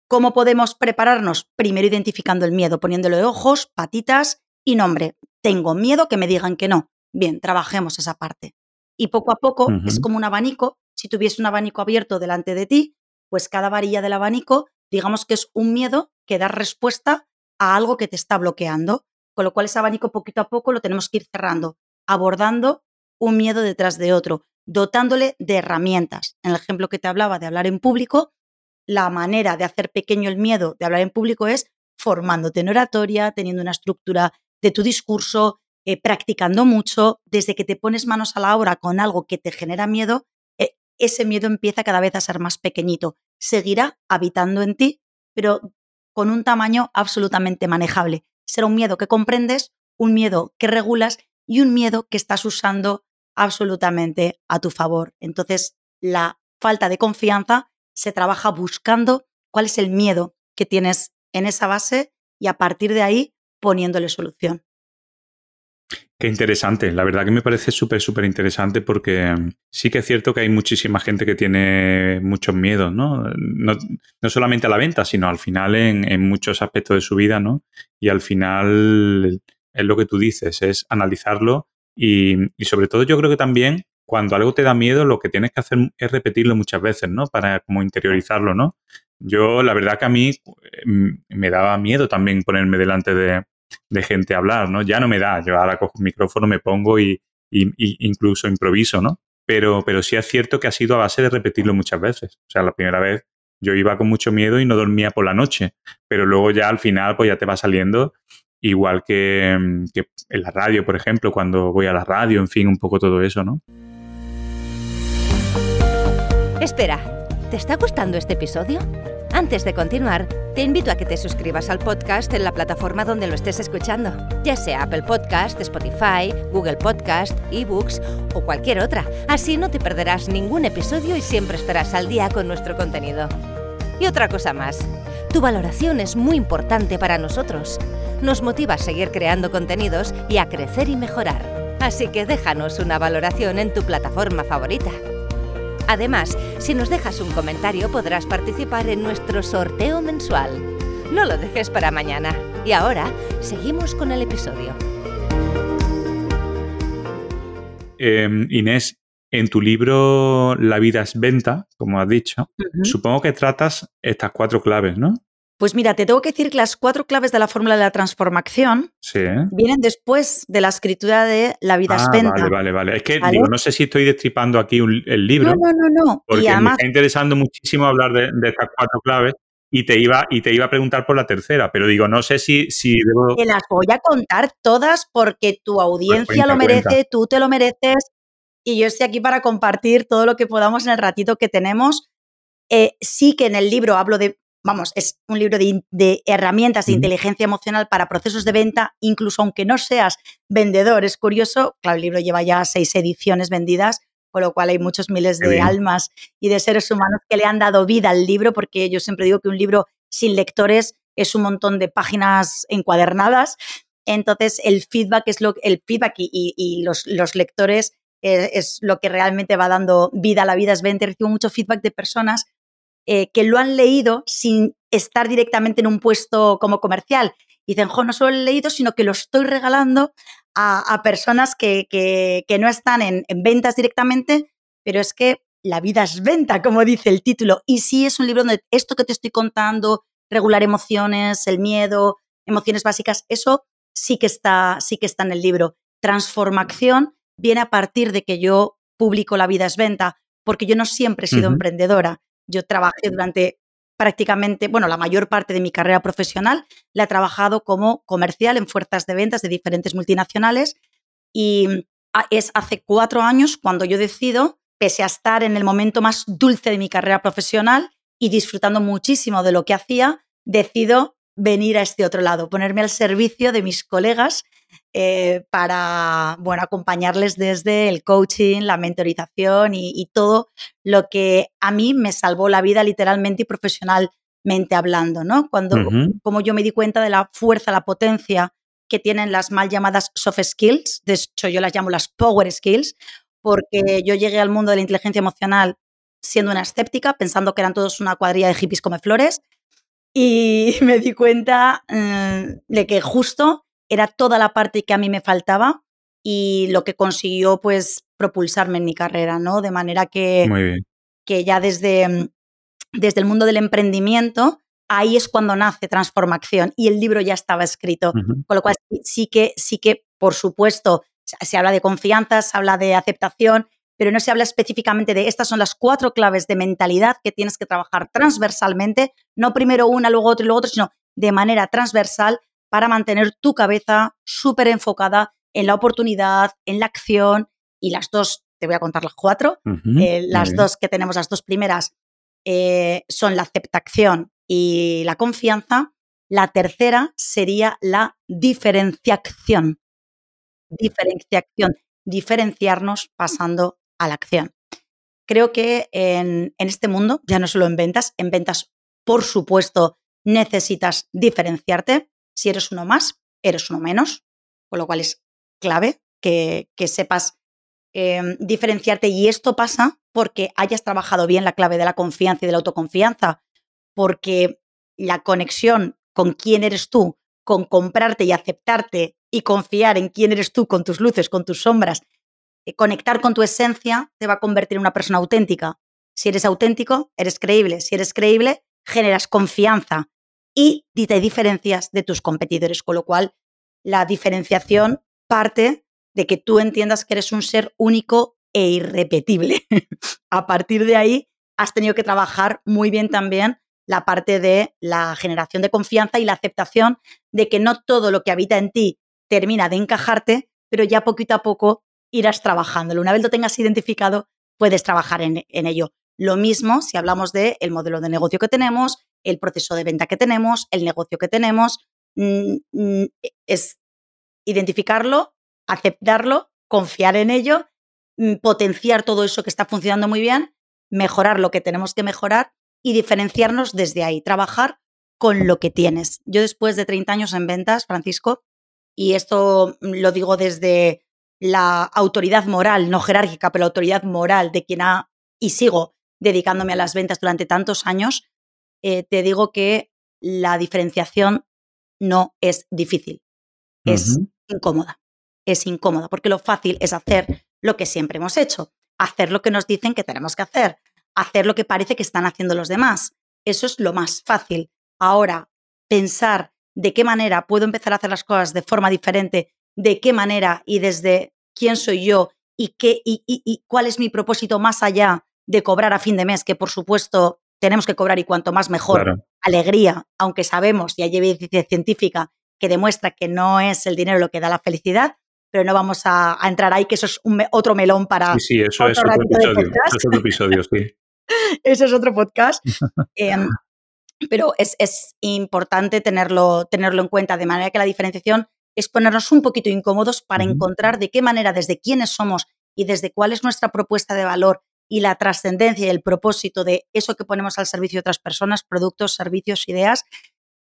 ¿Cómo podemos prepararnos? Primero identificando el miedo, poniéndole ojos, patitas y nombre. Tengo miedo que me digan que no. Bien, trabajemos esa parte. Y poco a poco es como un abanico. Si tuviese un abanico abierto delante de ti, pues cada varilla del abanico, digamos que es un miedo que da respuesta a algo que te está bloqueando. Con lo cual ese abanico poquito a poco lo tenemos que ir cerrando, abordando un miedo detrás de otro, dotándole de herramientas. En el ejemplo que te hablaba de hablar en público, la manera de hacer pequeño el miedo de hablar en público es formándote en oratoria, teniendo una estructura de tu discurso, eh, practicando mucho, desde que te pones manos a la obra con algo que te genera miedo, eh, ese miedo empieza cada vez a ser más pequeñito. Seguirá habitando en ti, pero con un tamaño absolutamente manejable. Será un miedo que comprendes, un miedo que regulas y un miedo que estás usando absolutamente a tu favor. Entonces, la falta de confianza se trabaja buscando cuál es el miedo que tienes en esa base y a partir de ahí poniéndole solución. Qué interesante, la verdad que me parece súper, súper interesante porque sí que es cierto que hay muchísima gente que tiene muchos miedos, ¿no? No, solamente a la venta, sino al final en, muchos aspectos de su vida, ¿no? Y al final es lo que tú dices, es analizarlo y, y sobre todo yo creo que también cuando algo te da miedo, lo que tienes que hacer es repetirlo muchas veces, ¿no? Para como interiorizarlo, ¿no? Yo, la verdad que a mí mm, me daba miedo también ponerme delante de, gente a hablar, ¿no? Ya no me da, yo ahora cojo un micrófono, me pongo y, incluso improviso, ¿no? Pero, pero sí es cierto que ha sido a base de repetirlo muchas veces. O sea, la primera vez yo iba con mucho miedo y no dormía por la noche, pero luego ya al final pues ya te va saliendo igual que, que en la radio, por ejemplo, cuando voy a la radio, en fin, un poco todo eso, ¿no? Espera, ¿te está gustando este episodio? Antes de continuar, te invito a que te suscribas al podcast en la plataforma donde lo estés escuchando, ya sea Apple Podcast, Spotify, Google Podcast, eBooks o cualquier otra. Así no te perderás ningún episodio y siempre estarás al día con nuestro contenido. Y otra cosa más, tu valoración es muy importante para nosotros. Nos motiva a seguir creando contenidos y a crecer y mejorar. Así que déjanos una valoración en tu plataforma favorita. Además, si nos dejas un comentario podrás participar en nuestro sorteo mensual. No lo dejes para mañana. Y ahora, seguimos con el episodio. Em, Inés, en tu libro La vida es venta, como has dicho, supongo que tratas estas cuatro claves, ¿no? Pues mira, te tengo que decir que las cuatro claves de la fórmula de la transformación vienen después de la escritura de La vida es ah, venta. Vale, vale, vale. Es que digo, no sé si estoy destripando aquí el libro. No, no, no, no. Porque me está interesando muchísimo hablar de, estas cuatro claves y te iba y te iba a preguntar por la tercera, pero digo, no sé si, si debo... Te las voy a contar todas porque tu pues audiencia lo merece, tú te lo mereces y yo estoy aquí para compartir todo lo que podamos en el ratito que tenemos. Eh, sí que en el libro hablo de vamos, es un libro de, herramientas de inteligencia emocional para procesos de venta, incluso aunque no seas vendedor. Es curioso, claro, el libro lleva ya seis ediciones vendidas, con lo cual hay muchos miles de almas y de seres humanos que le han dado vida al libro, porque yo siempre digo que un libro sin lectores es un montón de páginas encuadernadas. Entonces, el feedback es lo el feedback y, los, los, lectores eh, es lo que realmente va dando vida a la vida. Es venta. Recibo mucho feedback de personas eh, que lo han leído sin estar directamente en un puesto como comercial. Y dicen, jo, no solo lo he leído, sino que lo estoy regalando a, personas que, no están en, ventas directamente, pero es que la vida es venta, como dice el título. Y sí es un libro donde esto que te estoy contando, regular emociones, el miedo, emociones básicas, eso sí que está, sí que está en el libro. Transformación viene a partir de que yo publico La vida es venta, porque yo no siempre he sido emprendedora. Yo trabajé durante prácticamente, bueno, la mayor parte de mi carrera profesional la he trabajado como comercial en fuerzas de ventas de diferentes multinacionales y ah, es hace cuatro años cuando yo decido, pese a estar en el momento más dulce de mi carrera profesional y disfrutando muchísimo de lo que hacía, decido venir a este otro lado, ponerme al servicio de mis colegas eh, para bueno, acompañarles desde el coaching, la mentorización y, todo lo que a mí me salvó la vida literalmente y profesionalmente hablando, ¿no? Cuando, como yo me di cuenta de la fuerza, la potencia que tienen las mal llamadas soft skills, de hecho yo las llamo las power skills, porque yo llegué al mundo de la inteligencia emocional siendo una escéptica, pensando que eran todos una cuadrilla de hippies come flores, y <laughs> me di cuenta eh, de que justo era toda la parte que a mí me faltaba y lo que consiguió pues propulsarme en mi carrera, ¿no? De manera que, que ya desde, desde el mundo del emprendimiento, ahí es cuando nace Transformación y el libro ya estaba escrito. Con lo cual sí que, sí que, por supuesto, se habla de confianza, se habla de aceptación, pero no se habla específicamente de estas son las cuatro claves de mentalidad que tienes que trabajar transversalmente, no primero una, luego otra y luego otra, sino de manera transversal para mantener tu cabeza súper enfocada en la oportunidad, en la acción y las dos, te voy a contar las cuatro, eh, las dos que tenemos, las dos primeras eh, son la aceptación y la confianza. La tercera sería la diferenciación. Diferenciación, diferenciarnos pasando a la acción. Creo que en, en este mundo, ya no solo en ventas, en ventas, por supuesto, necesitas diferenciarte. Si eres uno más, eres uno menos, con lo cual es clave que, sepas em, diferenciarte. Y esto pasa porque hayas trabajado bien la clave de la confianza y de la autoconfianza, porque la conexión con quién eres tú, con comprarte y aceptarte y confiar en quién eres tú, con tus luces, con tus sombras, conectar con tu esencia te va a convertir en una persona auténtica. Si eres auténtico, eres creíble. Si eres creíble, generas confianza y te diferencias de tus competidores, con lo cual la diferenciación parte de que tú entiendas que eres un ser único e irrepetible. <laughs> a partir de ahí, has tenido que trabajar muy bien también la parte de la generación de confianza y la aceptación de que no todo lo que habita en ti termina de encajarte, pero ya poquito a poco irás trabajándolo. Una vez lo tengas identificado, puedes trabajar en, ello. Lo mismo si hablamos del el modelo de negocio que tenemos, el proceso de venta que tenemos, el negocio que tenemos, mm, mm, es identificarlo, aceptarlo, confiar en ello, mm, potenciar todo eso que está funcionando muy bien, mejorar lo que tenemos que mejorar y diferenciarnos desde ahí, trabajar con lo que tienes. Yo después de 30 años en ventas, Francisco, y esto lo digo desde la autoridad moral, no jerárquica, pero la autoridad moral de quien ha y sigo dedicándome a las ventas durante tantos años, eh, te digo que la diferenciación no es difícil, es incómoda. Es incómoda porque lo fácil es hacer lo que siempre hemos hecho, hacer lo que nos dicen que tenemos que hacer, hacer lo que parece que están haciendo los demás. Eso es lo más fácil. Ahora, pensar de qué manera puedo empezar a hacer las cosas de forma diferente, de qué manera y desde quién soy yo y, qué, y, cuál es mi propósito más allá de cobrar a fin de mes, que por supuesto tenemos que cobrar y cuanto más mejor. Alegría, aunque sabemos, y hay evidencia científica que demuestra que no es el dinero lo que da la felicidad, pero no vamos a, entrar ahí, que eso es otro melón para... Sí, sí, eso es otro episodio, eso es otro episodio, sí. <laughs> eso es otro podcast. <laughs> Em, pero es, importante tenerlo, tenerlo en cuenta, de manera que la diferenciación es ponernos un poquito incómodos para encontrar de qué manera, desde quiénes somos y desde cuál es nuestra propuesta de valor y la trascendencia y el propósito de eso que ponemos al servicio de otras personas, productos, servicios, ideas,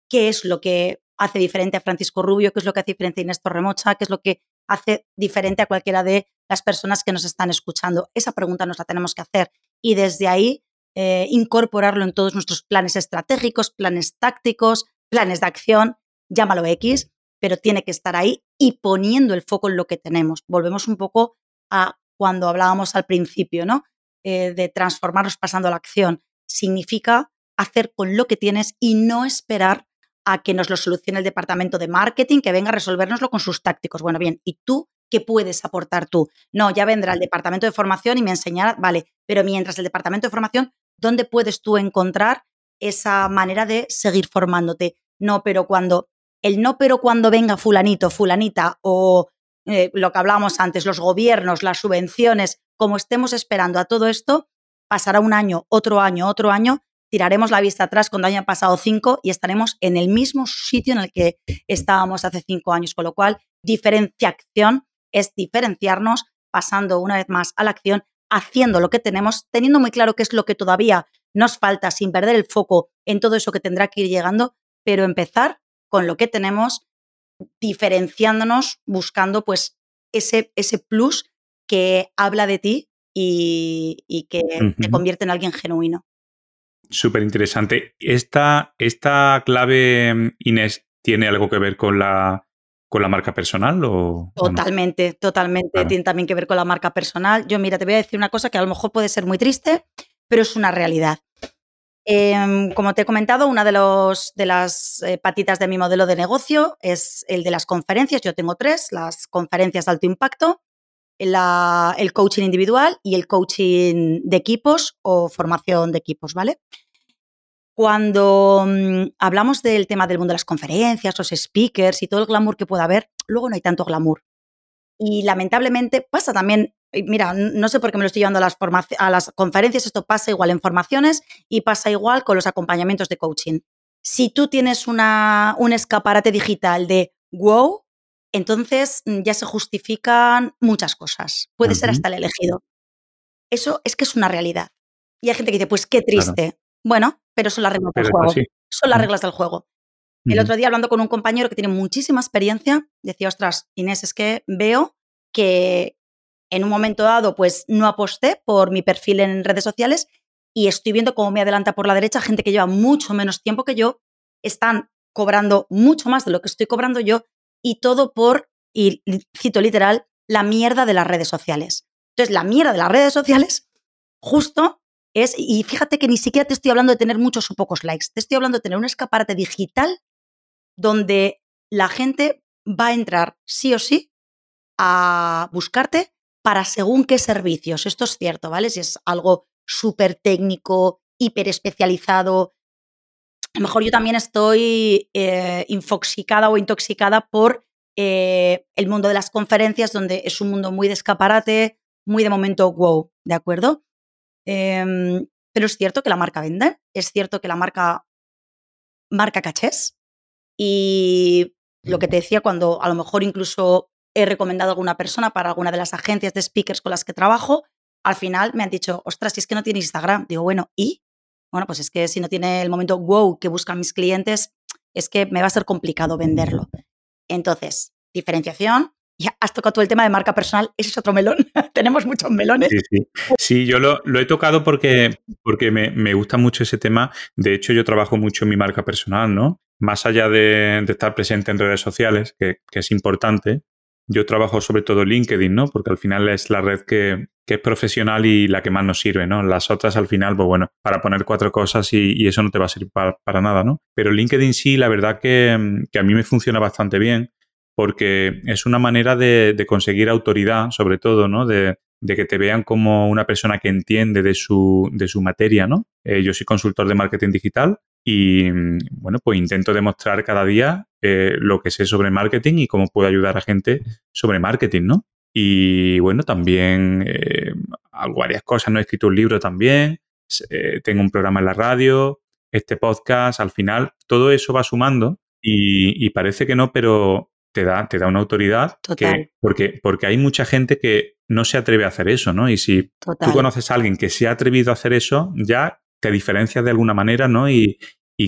qué es lo que hace diferente a Francisco Rubio, qué es lo que hace diferente a Inés Torremocha, qué es lo que hace diferente a cualquiera de las personas que nos están escuchando. Esa pregunta nos la tenemos que hacer y desde ahí eh, incorporarlo en todos nuestros planes estratégicos, planes tácticos, planes de acción, llámalo X, pero tiene que estar ahí y poniendo el foco en lo que tenemos. Volvemos un poco a cuando hablábamos al principio, ¿no? Eh, de transformarnos pasando a la acción. Significa hacer con lo que tienes y no esperar a que nos lo solucione el departamento de marketing, que venga a resolvernoslo con sus tácticos. Bueno, bien, ¿y tú qué puedes aportar tú? No, ya vendrá el departamento de formación y me enseñará, vale, pero mientras el departamento de formación, ¿dónde puedes tú encontrar esa manera de seguir formándote? No, pero cuando, el no, pero cuando venga fulanito, fulanita o eh, lo que hablábamos antes, los gobiernos, las subvenciones, como estemos esperando a todo esto, pasará un año, otro año, otro año tiraremos la vista atrás cuando hayan pasado cinco y estaremos en el mismo sitio en el que estábamos hace cinco años, con lo cual diferenciación es diferenciarnos pasando una vez más a la acción, haciendo lo que tenemos, teniendo muy claro qué es lo que todavía nos falta sin perder el foco en todo eso que tendrá que ir llegando, pero empezar con lo que tenemos, diferenciándonos, buscando pues ese, ese plus que habla de ti y, que te convierte en alguien genuino. Súper interesante. ¿Esta, ¿Esta clave, Inés, tiene algo que ver con la, con la marca personal? O, totalmente, totalmente. Tiene también que ver con la marca personal. Yo, mira, te voy a decir una cosa que a lo mejor puede ser muy triste, pero es una realidad. Em, como te he comentado, una de, las eh, patitas de mi modelo de negocio es el de las conferencias. Yo tengo tres, las conferencias de alto impacto, el coaching individual y el coaching de equipos o formación de equipos, ¿vale? Cuando mm, hablamos del tema del mundo de las conferencias, los speakers y todo el glamour que pueda haber, luego no hay tanto glamour. Y lamentablemente pasa también, mira, no sé por qué me lo estoy llevando a las, a las conferencias, esto pasa igual en formaciones y pasa igual con los acompañamientos de coaching. Si tú tienes una, un escaparate digital de wow, entonces mm, ya se justifican muchas cosas. Puede ser hasta el elegido. Eso es que es una realidad. Y hay gente que dice, pues qué triste. Bueno, pero son las reglas del juego. Son las reglas del juego. El otro día hablando con un compañero que tiene muchísima experiencia, decía, ostras, Inés, es que veo que en un momento dado pues no aposté por mi perfil en redes sociales y estoy viendo cómo me adelanta por la derecha gente que lleva mucho menos tiempo que yo, están cobrando mucho más de lo que estoy cobrando yo y todo por, y cito literal, la mierda de las redes sociales. Entonces, la mierda de las redes sociales justo es, y fíjate que ni siquiera te estoy hablando de tener muchos o pocos likes, te estoy hablando de tener un escaparate digital donde la gente va a entrar sí o sí a buscarte para según qué servicios. Esto es cierto, ¿vale? Si es algo súper técnico, hiper especializado, a lo mejor yo también estoy eh, infoxicada o intoxicada por eh, el mundo de las conferencias, donde es un mundo muy de escaparate, muy de momento wow, ¿de acuerdo? Em, pero es cierto que la marca vende, es cierto que la marca marca cachés y lo que te decía cuando a lo mejor incluso he recomendado a alguna persona para alguna de las agencias de speakers con las que trabajo, al final me han dicho, ostras, si es que no tiene Instagram. Digo, bueno, ¿y? Bueno, pues es que si no tiene el momento wow que buscan mis clientes, es que me va a ser complicado venderlo. Entonces, diferenciación. <laughs> Ya has tocado tú el tema de marca personal, ese es otro melón. <laughs> Tenemos muchos melones. Sí, yo lo, he tocado porque, porque me, gusta mucho ese tema. De hecho, yo trabajo mucho en mi marca personal, ¿no? Más allá de, estar presente en redes sociales, que, es importante, yo trabajo sobre todo LinkedIn, ¿no? Porque al final es la red que, es profesional y la que más nos sirve, ¿no? Las otras al final, pues bueno, para poner cuatro cosas y, eso no te va a servir para, nada, ¿no? Pero LinkedIn sí, la verdad que, a mí me funciona bastante bien porque es una manera de, conseguir autoridad, sobre todo, ¿no? De, que te vean como una persona que entiende de su, de su materia, ¿no? Eh, yo soy consultor de marketing digital y, bueno, pues intento demostrar cada día eh, lo que sé sobre marketing y cómo puedo ayudar a gente sobre marketing, ¿no? Y bueno, también eh, hago varias cosas, no he escrito un libro también, eh, tengo un programa en la radio, este podcast, al final todo eso va sumando y, parece que no, pero te da, te da una autoridad que, porque, porque hay mucha gente que no se atreve a hacer eso, ¿no? Y si tú conoces a alguien que se ha atrevido a hacer eso, ya te diferencias de alguna manera, ¿no? Y,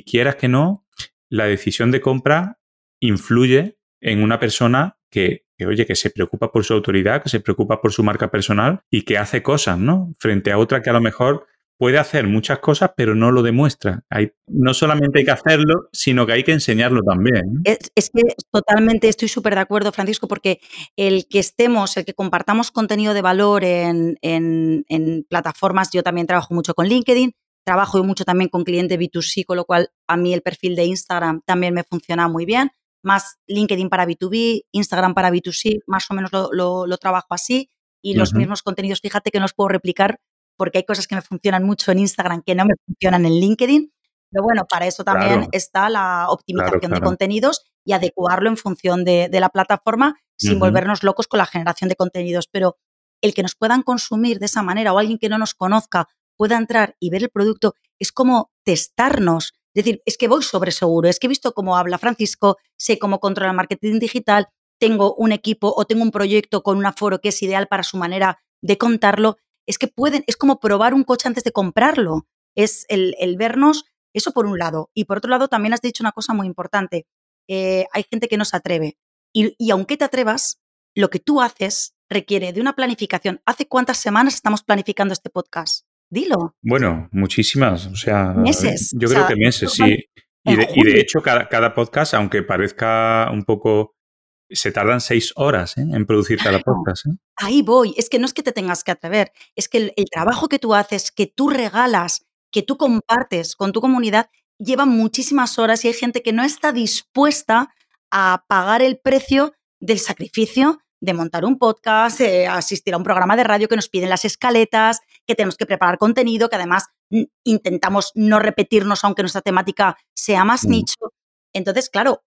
quieras que no, la decisión de compra influye en una persona que, oye, que se preocupa por su autoridad, que se preocupa por su marca personal y que hace cosas, ¿no? Frente a otra que a lo mejor puede hacer muchas cosas, pero no lo demuestra. Hay, no solamente hay que hacerlo, sino que hay que enseñarlo también. Es, que totalmente estoy súper de acuerdo, Francisco, porque el que estemos, el que compartamos contenido de valor en plataformas, yo también trabajo mucho con LinkedIn, trabajo mucho también con cliente B2C, con lo cual a mí el perfil de Instagram también me funciona muy bien. Más LinkedIn para B2B, Instagram para B2C, más o menos lo, trabajo así. Y los mismos contenidos, fíjate que no los puedo replicar porque hay cosas que me funcionan mucho en Instagram que no me funcionan en LinkedIn. Pero bueno, para eso también está la optimización de contenidos y adecuarlo en función de, la plataforma sin volvernos locos con la generación de contenidos. Pero el que nos puedan consumir de esa manera o alguien que no nos conozca pueda entrar y ver el producto, es como testarnos. Es decir, es que voy sobre seguro, es que he visto cómo habla Francisco, sé cómo controla el marketing digital, tengo un equipo o tengo un proyecto con un aforo que es ideal para su manera de contarlo. Es que pueden, es como probar un coche antes de comprarlo. Es el, vernos, eso por un lado. Y por otro lado, también has dicho una cosa muy importante. Eh, hay gente que no se atreve. Y, y aunque te atrevas, lo que tú haces requiere de una planificación. ¿Hace cuántas semanas estamos planificando este podcast? Dilo. Bueno, muchísimas. O sea, meses. Yo creo que meses, sí. Y de, hecho, cada, cada, podcast, aunque parezca un poco. Se tardan seis horas ¿eh? en producir cada podcast. ¿eh? Ahí voy. Es que no es que te tengas que atrever. Es que el, trabajo que tú haces, que tú regalas, que tú compartes con tu comunidad, lleva muchísimas horas y hay gente que no está dispuesta a pagar el precio del sacrificio de montar un podcast, asistir a un programa de radio que nos piden las escaletas, que tenemos que preparar contenido, que además intentamos no repetirnos aunque nuestra temática sea más mm. nicho. Entonces, claro,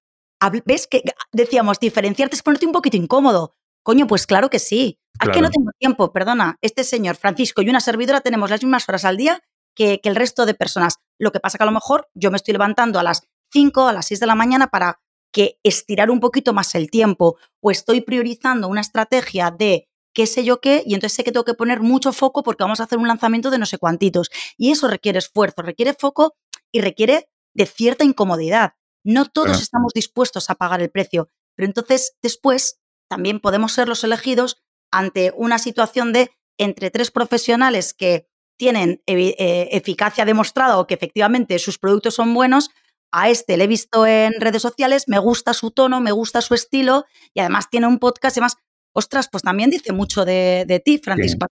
¿ves que decíamos diferenciarte es ponerte un poquito incómodo? Coño, pues claro que sí. Es que no tengo tiempo, perdona. Este señor Francisco y una servidora tenemos las mismas horas al día que, que el resto de personas. Lo que pasa que a lo mejor yo me estoy levantando a las 5, a las 6 de la mañana para que estirar un poquito más el tiempo o estoy priorizando una estrategia de qué sé yo qué, y entonces sé que tengo que poner mucho foco porque vamos a hacer un lanzamiento de no sé cuantitos. Y eso requiere esfuerzo, requiere foco y requiere de cierta incomodidad. No todos estamos dispuestos a pagar el precio, pero entonces después también podemos ser los elegidos ante una situación de entre tres profesionales que tienen eh, eficacia demostrada o que efectivamente sus productos son buenos, a este le he visto en redes sociales, me gusta su tono, me gusta su estilo y además tiene un podcast y además, ostras, pues también dice mucho de, ti, Francisco.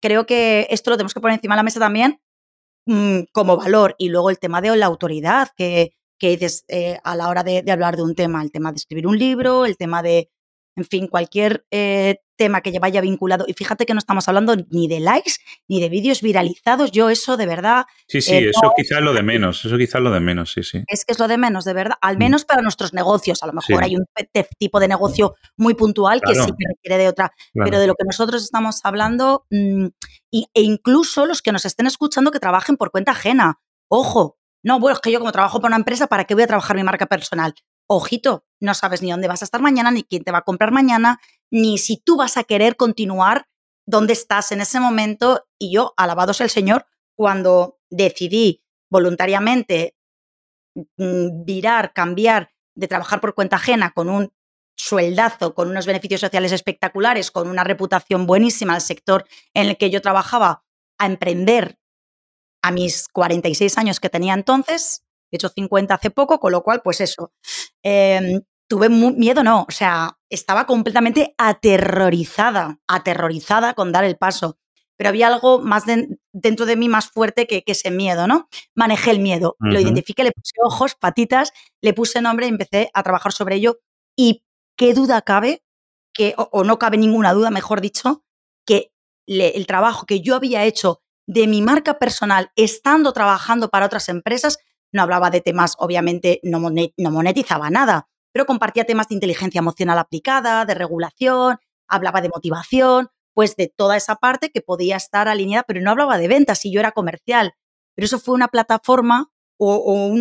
creo que esto lo tenemos que poner encima de la mesa también mm, como valor. Y luego el tema de la autoridad que, que dices eh, a la hora de, hablar de un tema, el tema de escribir un libro, el tema de, en fin, cualquier eh, tema que vaya vinculado. Y fíjate que no estamos hablando ni de likes ni de vídeos viralizados. Yo eso de verdad. Sí, sí, eh, eso quizás es lo de menos. Eso quizás es lo de menos, sí, sí. Es que es lo de menos, de verdad. Al mm. menos para nuestros negocios. A lo mejor hay un tipo de negocio muy puntual que sí que requiere de otra. Pero de lo que nosotros estamos hablando, mm, e incluso los que nos estén escuchando que trabajen por cuenta ajena. Ojo, no, bueno, es que yo como trabajo para una empresa, ¿para qué voy a trabajar mi marca personal? ojito, no sabes ni dónde vas a estar mañana, ni quién te va a comprar mañana, ni si tú vas a querer continuar donde estás en ese momento. Y yo, alabado sea el Señor, cuando decidí voluntariamente mm, virar, cambiar de trabajar por cuenta ajena con un sueldazo, con unos beneficios sociales espectaculares, con una reputación buenísima al sector en el que yo trabajaba, a emprender a mis 46 años que tenía entonces, he hecho 50 hace poco, con lo cual, pues eso. Em, tuve miedo, no, o sea, estaba completamente aterrorizada, aterrorizada con dar el paso. Pero había algo más dentro de mí más fuerte que, ese miedo, ¿no? Manejé el miedo, lo identifiqué, le puse ojos, patitas, le puse nombre y empecé a trabajar sobre ello. Y qué duda cabe, que, o, no cabe ninguna duda, mejor dicho, que el trabajo que yo había hecho de mi marca personal estando trabajando para otras empresas no hablaba de temas, obviamente no, monetizaba nada, pero compartía temas de inteligencia emocional aplicada, de regulación, hablaba de motivación, pues de toda esa parte que podía estar alineada, pero no hablaba de ventas y yo era comercial. Pero eso fue una plataforma o,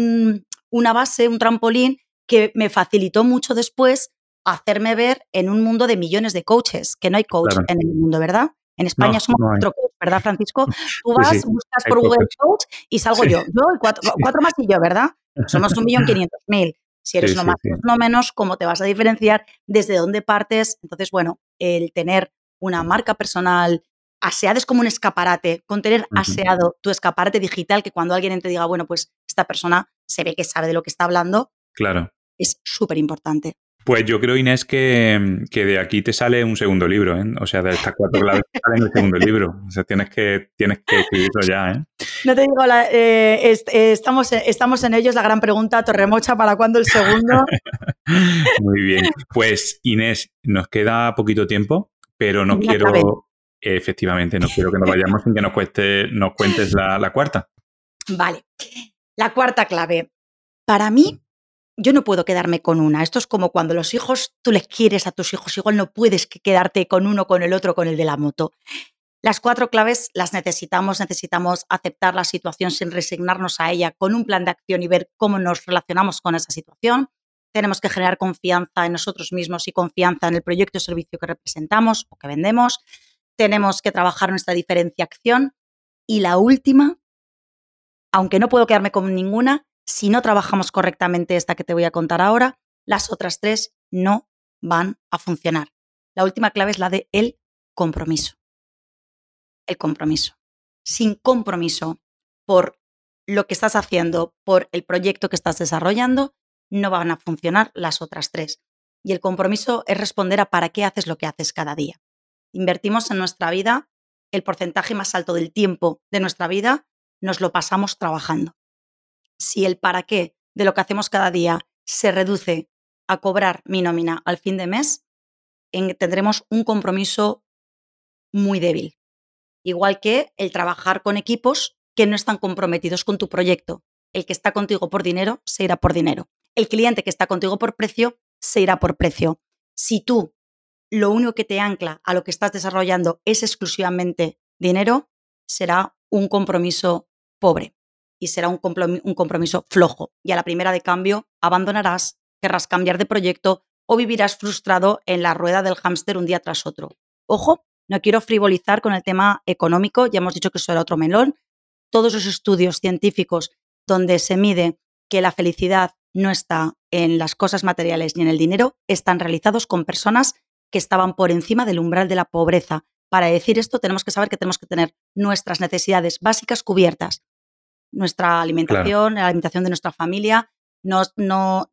una base, un trampolín que me facilitó mucho después hacerme ver en un mundo de millones de coaches, que no hay coach en el mundo, ¿verdad? En España somos cuatro coach, ¿verdad, Francisco? <laughs> Tú vas, buscas por Google Coach y salgo yo. Yo <laughs> cuatro, más y yo, ¿verdad? Somos un millón <laughs> quinientos mil. Si eres no más, no menos, ¿cómo te vas a diferenciar? ¿Desde dónde partes? Entonces, bueno, el tener una marca personal aseada es como un escaparate, con tener aseado tu escaparate digital, que cuando alguien te diga, bueno, pues esta persona se ve que sabe de lo que está hablando, claro. es súper importante. Pues yo creo, Inés, que, de aquí te sale un segundo libro, ¿eh? O sea, de estas cuatro claves sale el segundo libro. O sea, tienes que, tienes que escribirlo ya, ¿eh? No te digo, eh, eh, estamos, estamos en ellos. La gran pregunta, Torremocha, ¿para cuándo el segundo? <laughs> Muy bien. Pues, Inés, nos queda poquito tiempo, pero no quiero, efectivamente, no quiero que nos vayamos sin que nos, cueste, nos cuentes la, la cuarta. Vale. La cuarta clave. Para mí, yo no puedo quedarme con una. Esto es como cuando los hijos, tú les quieres a tus hijos, igual no puedes quedarte con uno, con el otro, con el de la moto. Las cuatro claves las necesitamos, necesitamos aceptar la situación sin resignarnos a ella, con un plan de acción y ver cómo nos relacionamos con esa situación. Tenemos que generar confianza en nosotros mismos y confianza en el proyecto o servicio que representamos o que vendemos. Tenemos que trabajar nuestra diferenciación. Y la última, aunque no puedo quedarme con ninguna, si no trabajamos correctamente esta que te voy a contar ahora, las otras tres no van a funcionar. La última clave es la de el compromiso. El compromiso. sin compromiso por lo que estás haciendo, por el proyecto que estás desarrollando, no van a funcionar las otras tres. Y el compromiso es responder a para qué haces lo que haces cada día. Invertimos en nuestra vida el porcentaje más alto del tiempo de nuestra vida, nos lo pasamos trabajando. Si el para qué de lo que hacemos cada día se reduce a cobrar mi nómina al fin de mes, tendremos un compromiso muy débil. Igual que el trabajar con equipos que no están comprometidos con tu proyecto. El que está contigo por dinero se irá por dinero. El cliente que está contigo por precio se irá por precio. Si tú lo único que te ancla a lo que estás desarrollando es exclusivamente dinero, será un compromiso pobre y será un compromiso flojo. Y a la primera de cambio abandonarás, querrás cambiar de proyecto o vivirás frustrado en la rueda del hámster un día tras otro. Ojo, no quiero frivolizar con el tema económico, ya hemos dicho que eso era otro melón. Todos los estudios científicos donde se mide que la felicidad no está en las cosas materiales ni en el dinero, están realizados con personas que estaban por encima del umbral de la pobreza. Para decir esto tenemos que saber que tenemos que tener nuestras necesidades básicas cubiertas. Nuestra alimentación, la alimentación de nuestra familia. No, no,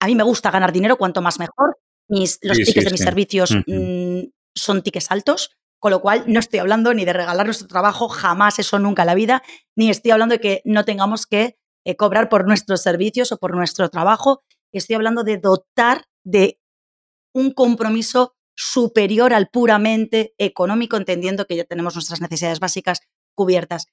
a mí me gusta ganar dinero, cuanto más mejor. Mis, los tickets de mis servicios mm, son tickets altos, con lo cual no estoy hablando ni de regalar nuestro trabajo, jamás eso nunca en la vida, ni estoy hablando de que no tengamos que eh, cobrar por nuestros servicios o por nuestro trabajo. Estoy hablando de dotar de un compromiso superior al puramente económico, entendiendo que ya tenemos nuestras necesidades básicas cubiertas.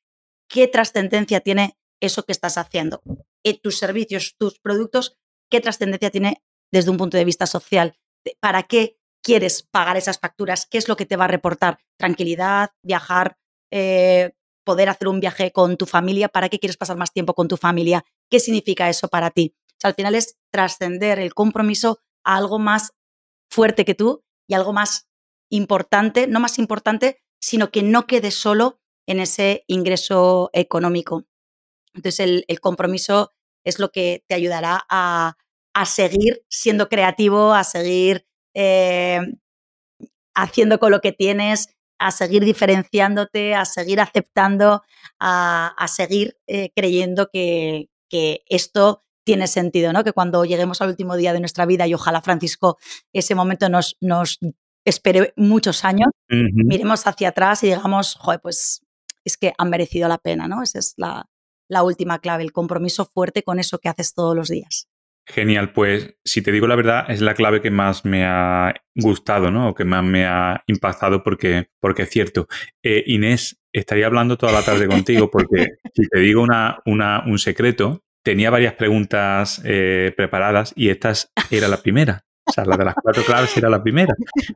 ¿Qué trascendencia tiene eso que estás haciendo? Eh, tus servicios, tus productos, ¿qué trascendencia tiene desde un punto de vista social? ¿Para qué quieres pagar esas facturas? ¿Qué es lo que te va a reportar? Tranquilidad, viajar, eh, poder hacer un viaje con tu familia. ¿Para qué quieres pasar más tiempo con tu familia? ¿Qué significa eso para ti? al final es trascender el compromiso a algo más fuerte que tú y algo más importante, no más importante, sino que no quede solo en ese ingreso económico. Entonces el, compromiso es lo que te ayudará a, seguir siendo creativo, a seguir eh, haciendo con lo que tienes, a seguir diferenciándote, a seguir aceptando, a, seguir eh, creyendo que, que, esto tiene sentido, ¿no? Que cuando lleguemos al último día de nuestra vida y ojalá Francisco ese momento nos, nos espere muchos años, miremos hacia atrás y digamos, joder, pues es que han merecido la pena, ¿no? Esa es la, la última clave, el compromiso fuerte con eso que haces todos los días. Genial, pues si te digo la verdad, es la clave que más me ha gustado, ¿no? O que más me ha impactado porque, porque es cierto. Eh, Inés, estaría hablando toda la tarde contigo porque <laughs> si te digo una, una, un secreto, tenía varias preguntas eh, preparadas y esta era la primera. O sea, la de las cuatro claves era la primera,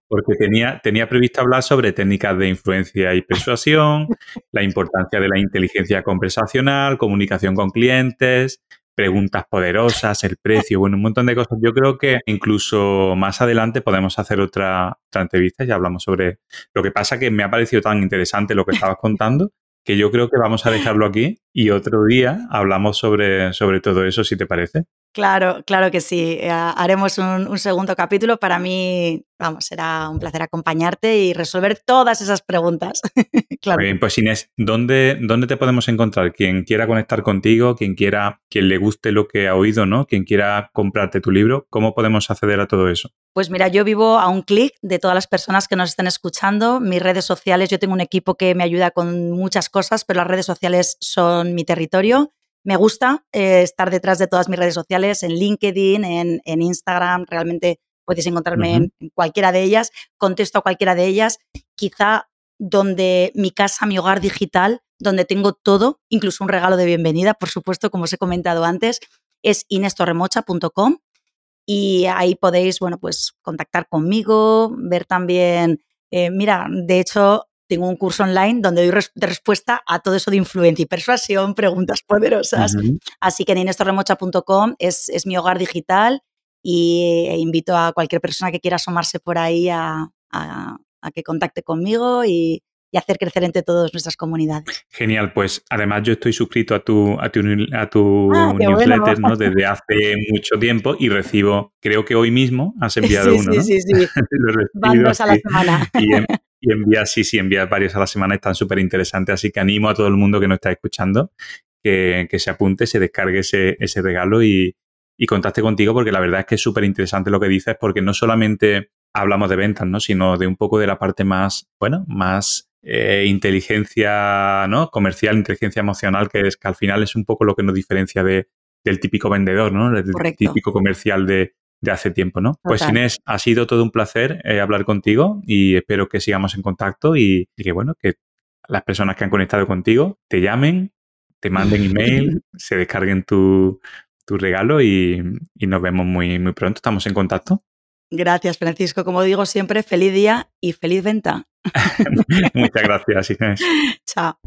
porque tenía, tenía previsto hablar sobre técnicas de influencia y persuasión, la importancia de la inteligencia conversacional, comunicación con clientes, preguntas poderosas, el precio, bueno, un montón de cosas. Yo creo que incluso más adelante podemos hacer otra, otra entrevista y hablamos sobre lo que pasa que me ha parecido tan interesante lo que estabas contando que yo creo que vamos a dejarlo aquí y otro día hablamos sobre, sobre todo eso, si te parece. Claro, claro que sí. Eh, haremos un, segundo capítulo. Para mí, vamos, será un placer acompañarte y resolver todas esas preguntas. <laughs> claro. Muy bien, pues Inés, ¿dónde, ¿dónde te podemos encontrar? Quien quiera conectar contigo, quien quiera, quien le guste lo que ha oído, ¿no? Quien quiera comprarte tu libro, ¿cómo podemos acceder a todo eso? Pues mira, yo vivo a un clic de todas las personas que nos estén escuchando. Mis redes sociales, yo tengo un equipo que me ayuda con muchas cosas, pero las redes sociales son mi territorio. Me gusta eh, estar detrás de todas mis redes sociales, en LinkedIn, en, Instagram, realmente puedes encontrarme en, cualquiera de ellas, contesto a cualquiera de ellas. Quizá donde mi casa, mi hogar digital, donde tengo todo, incluso un regalo de bienvenida, por supuesto, como os he comentado antes, es inestorremocha.com y ahí podéis, bueno, pues contactar conmigo, ver también, eh, mira, de hecho, tengo un curso online donde doy respuesta a todo eso de influencia y persuasión, preguntas poderosas. Así que en inestorremocha.com es, es, mi hogar digital y e invito a cualquier persona que quiera asomarse por ahí a, a, que contacte conmigo y, y, hacer crecer entre todas nuestras comunidades. Genial, pues además yo estoy suscrito a tu, a tu, a tu ah, newsletter ¿no? <laughs> desde hace mucho tiempo y recibo, creo que hoy mismo has enviado uno. Sí, sí, <laughs> sí. Van dos a la semana. Y, y envías, sí, sí, envías varios a la semana, están súper interesantes, así que animo a todo el mundo que nos está escuchando que, se apunte, se descargue ese, ese regalo y, y contacte contigo porque la verdad es que es súper interesante lo que dices porque no solamente hablamos de ventas, ¿no? Sino de un poco de la parte más, bueno, más eh, inteligencia, ¿no? Comercial, inteligencia emocional, que es que al final es un poco lo que nos diferencia de, del típico vendedor, ¿no? Del típico comercial de, de hace tiempo, ¿no? Pues Inés, ha sido todo un placer eh, hablar contigo y espero que sigamos en contacto y, que, bueno, que las personas que han conectado contigo te llamen, te manden email, <laughs> se descarguen tu, regalo y, nos vemos muy, muy pronto. Estamos en contacto. Gracias, Francisco. Como digo siempre, feliz día y feliz venta. <laughs> Muchas gracias, Inés. <laughs> Chao.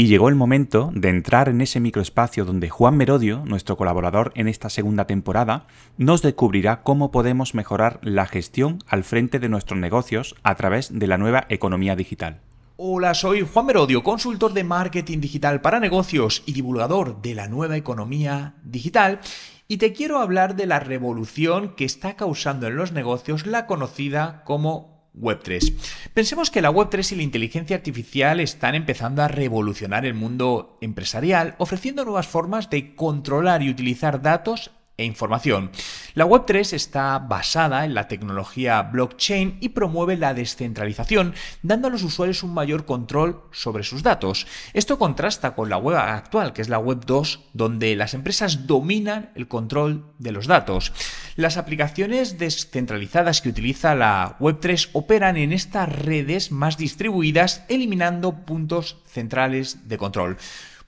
Y llegó el momento de entrar en ese microespacio donde Juan Merodio, nuestro colaborador en esta segunda temporada, nos descubrirá cómo podemos mejorar la gestión al frente de nuestros negocios a través de la nueva economía digital. Hola, soy Juan Merodio, consultor de marketing digital para negocios y divulgador de la nueva economía digital, y te quiero hablar de la revolución que está causando en los negocios la conocida como Web3. Pensemos que la Web3 y la inteligencia artificial están empezando a revolucionar el mundo empresarial, ofreciendo nuevas formas de controlar y utilizar datos e información. La Web3 está basada en la tecnología blockchain y promueve la descentralización, dando a los usuarios un mayor control sobre sus datos. Esto contrasta con la web actual, que es la Web 2, donde las empresas dominan el control de los datos. Las aplicaciones descentralizadas que utiliza la Web3 operan en estas redes más distribuidas, eliminando puntos centrales de control.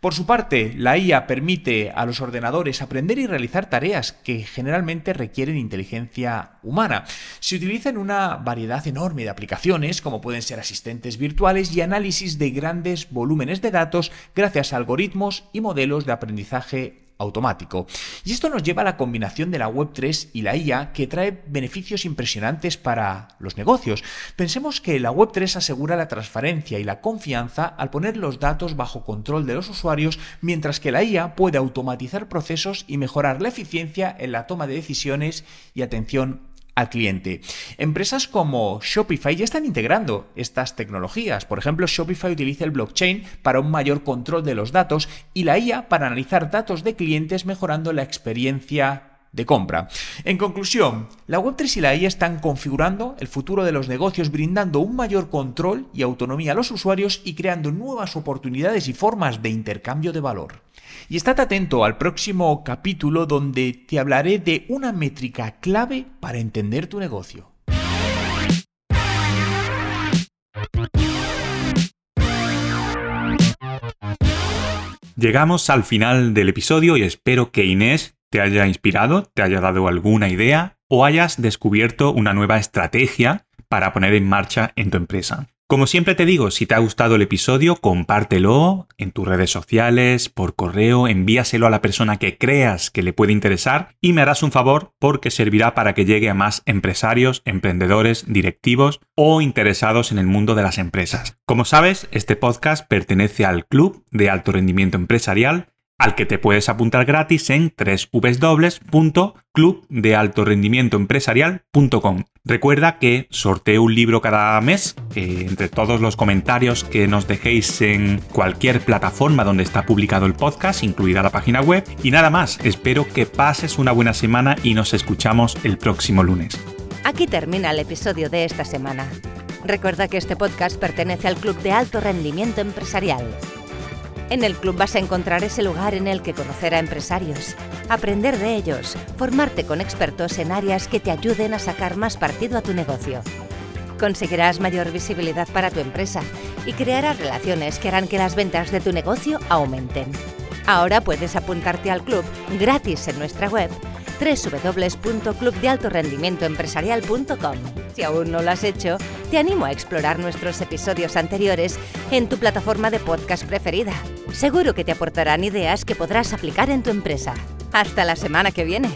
Por su parte, la IA permite a los ordenadores aprender y realizar tareas que generalmente requieren inteligencia humana. Se utiliza en una variedad enorme de aplicaciones, como pueden ser asistentes virtuales y análisis de grandes volúmenes de datos gracias a algoritmos y modelos de aprendizaje automático. Y esto nos lleva a la combinación de la Web3 y la IA que trae beneficios impresionantes para los negocios. Pensemos que la Web3 asegura la transparencia y la confianza al poner los datos bajo control de los usuarios, mientras que la IA puede automatizar procesos y mejorar la eficiencia en la toma de decisiones y atención al cliente. Empresas como Shopify ya están integrando estas tecnologías. Por ejemplo, Shopify utiliza el blockchain para un mayor control de los datos y la IA para analizar datos de clientes mejorando la experiencia de compra. En conclusión, la Web3 y la IA están configurando el futuro de los negocios brindando un mayor control y autonomía a los usuarios y creando nuevas oportunidades y formas de intercambio de valor. Y estate atento al próximo capítulo donde te hablaré de una métrica clave para entender tu negocio. Llegamos al final del episodio y espero que Inés te haya inspirado, te haya dado alguna idea o hayas descubierto una nueva estrategia para poner en marcha en tu empresa. Como siempre te digo, si te ha gustado el episodio, compártelo en tus redes sociales, por correo, envíaselo a la persona que creas que le puede interesar y me harás un favor porque servirá para que llegue a más empresarios, emprendedores, directivos o interesados en el mundo de las empresas. Como sabes, este podcast pertenece al Club de Alto Rendimiento Empresarial al que te puedes apuntar gratis en www.clubdealtorendimientoempresarial.com. Recuerda que sorteo un libro cada mes, entre todos los comentarios que nos dejéis en cualquier plataforma donde está publicado el podcast, incluida la página web. Y nada más, espero que pases una buena semana y nos escuchamos el próximo lunes. Aquí termina el episodio de esta semana. Recuerda que este podcast pertenece al Club de Alto Rendimiento Empresarial en el club vas a encontrar ese lugar en el que conocer a empresarios, aprender de ellos, formarte con expertos en áreas que te ayuden a sacar más partido a tu negocio. Conseguirás mayor visibilidad para tu empresa y crearás relaciones que harán que las ventas de tu negocio aumenten. Ahora puedes apuntarte al club gratis en nuestra web www.clubdealtorendimientoempresarial.com. Si aún no lo has hecho, te animo a explorar nuestros episodios anteriores en tu plataforma de podcast preferida. Seguro que te aportarán ideas que podrás aplicar en tu empresa. Hasta la semana que viene.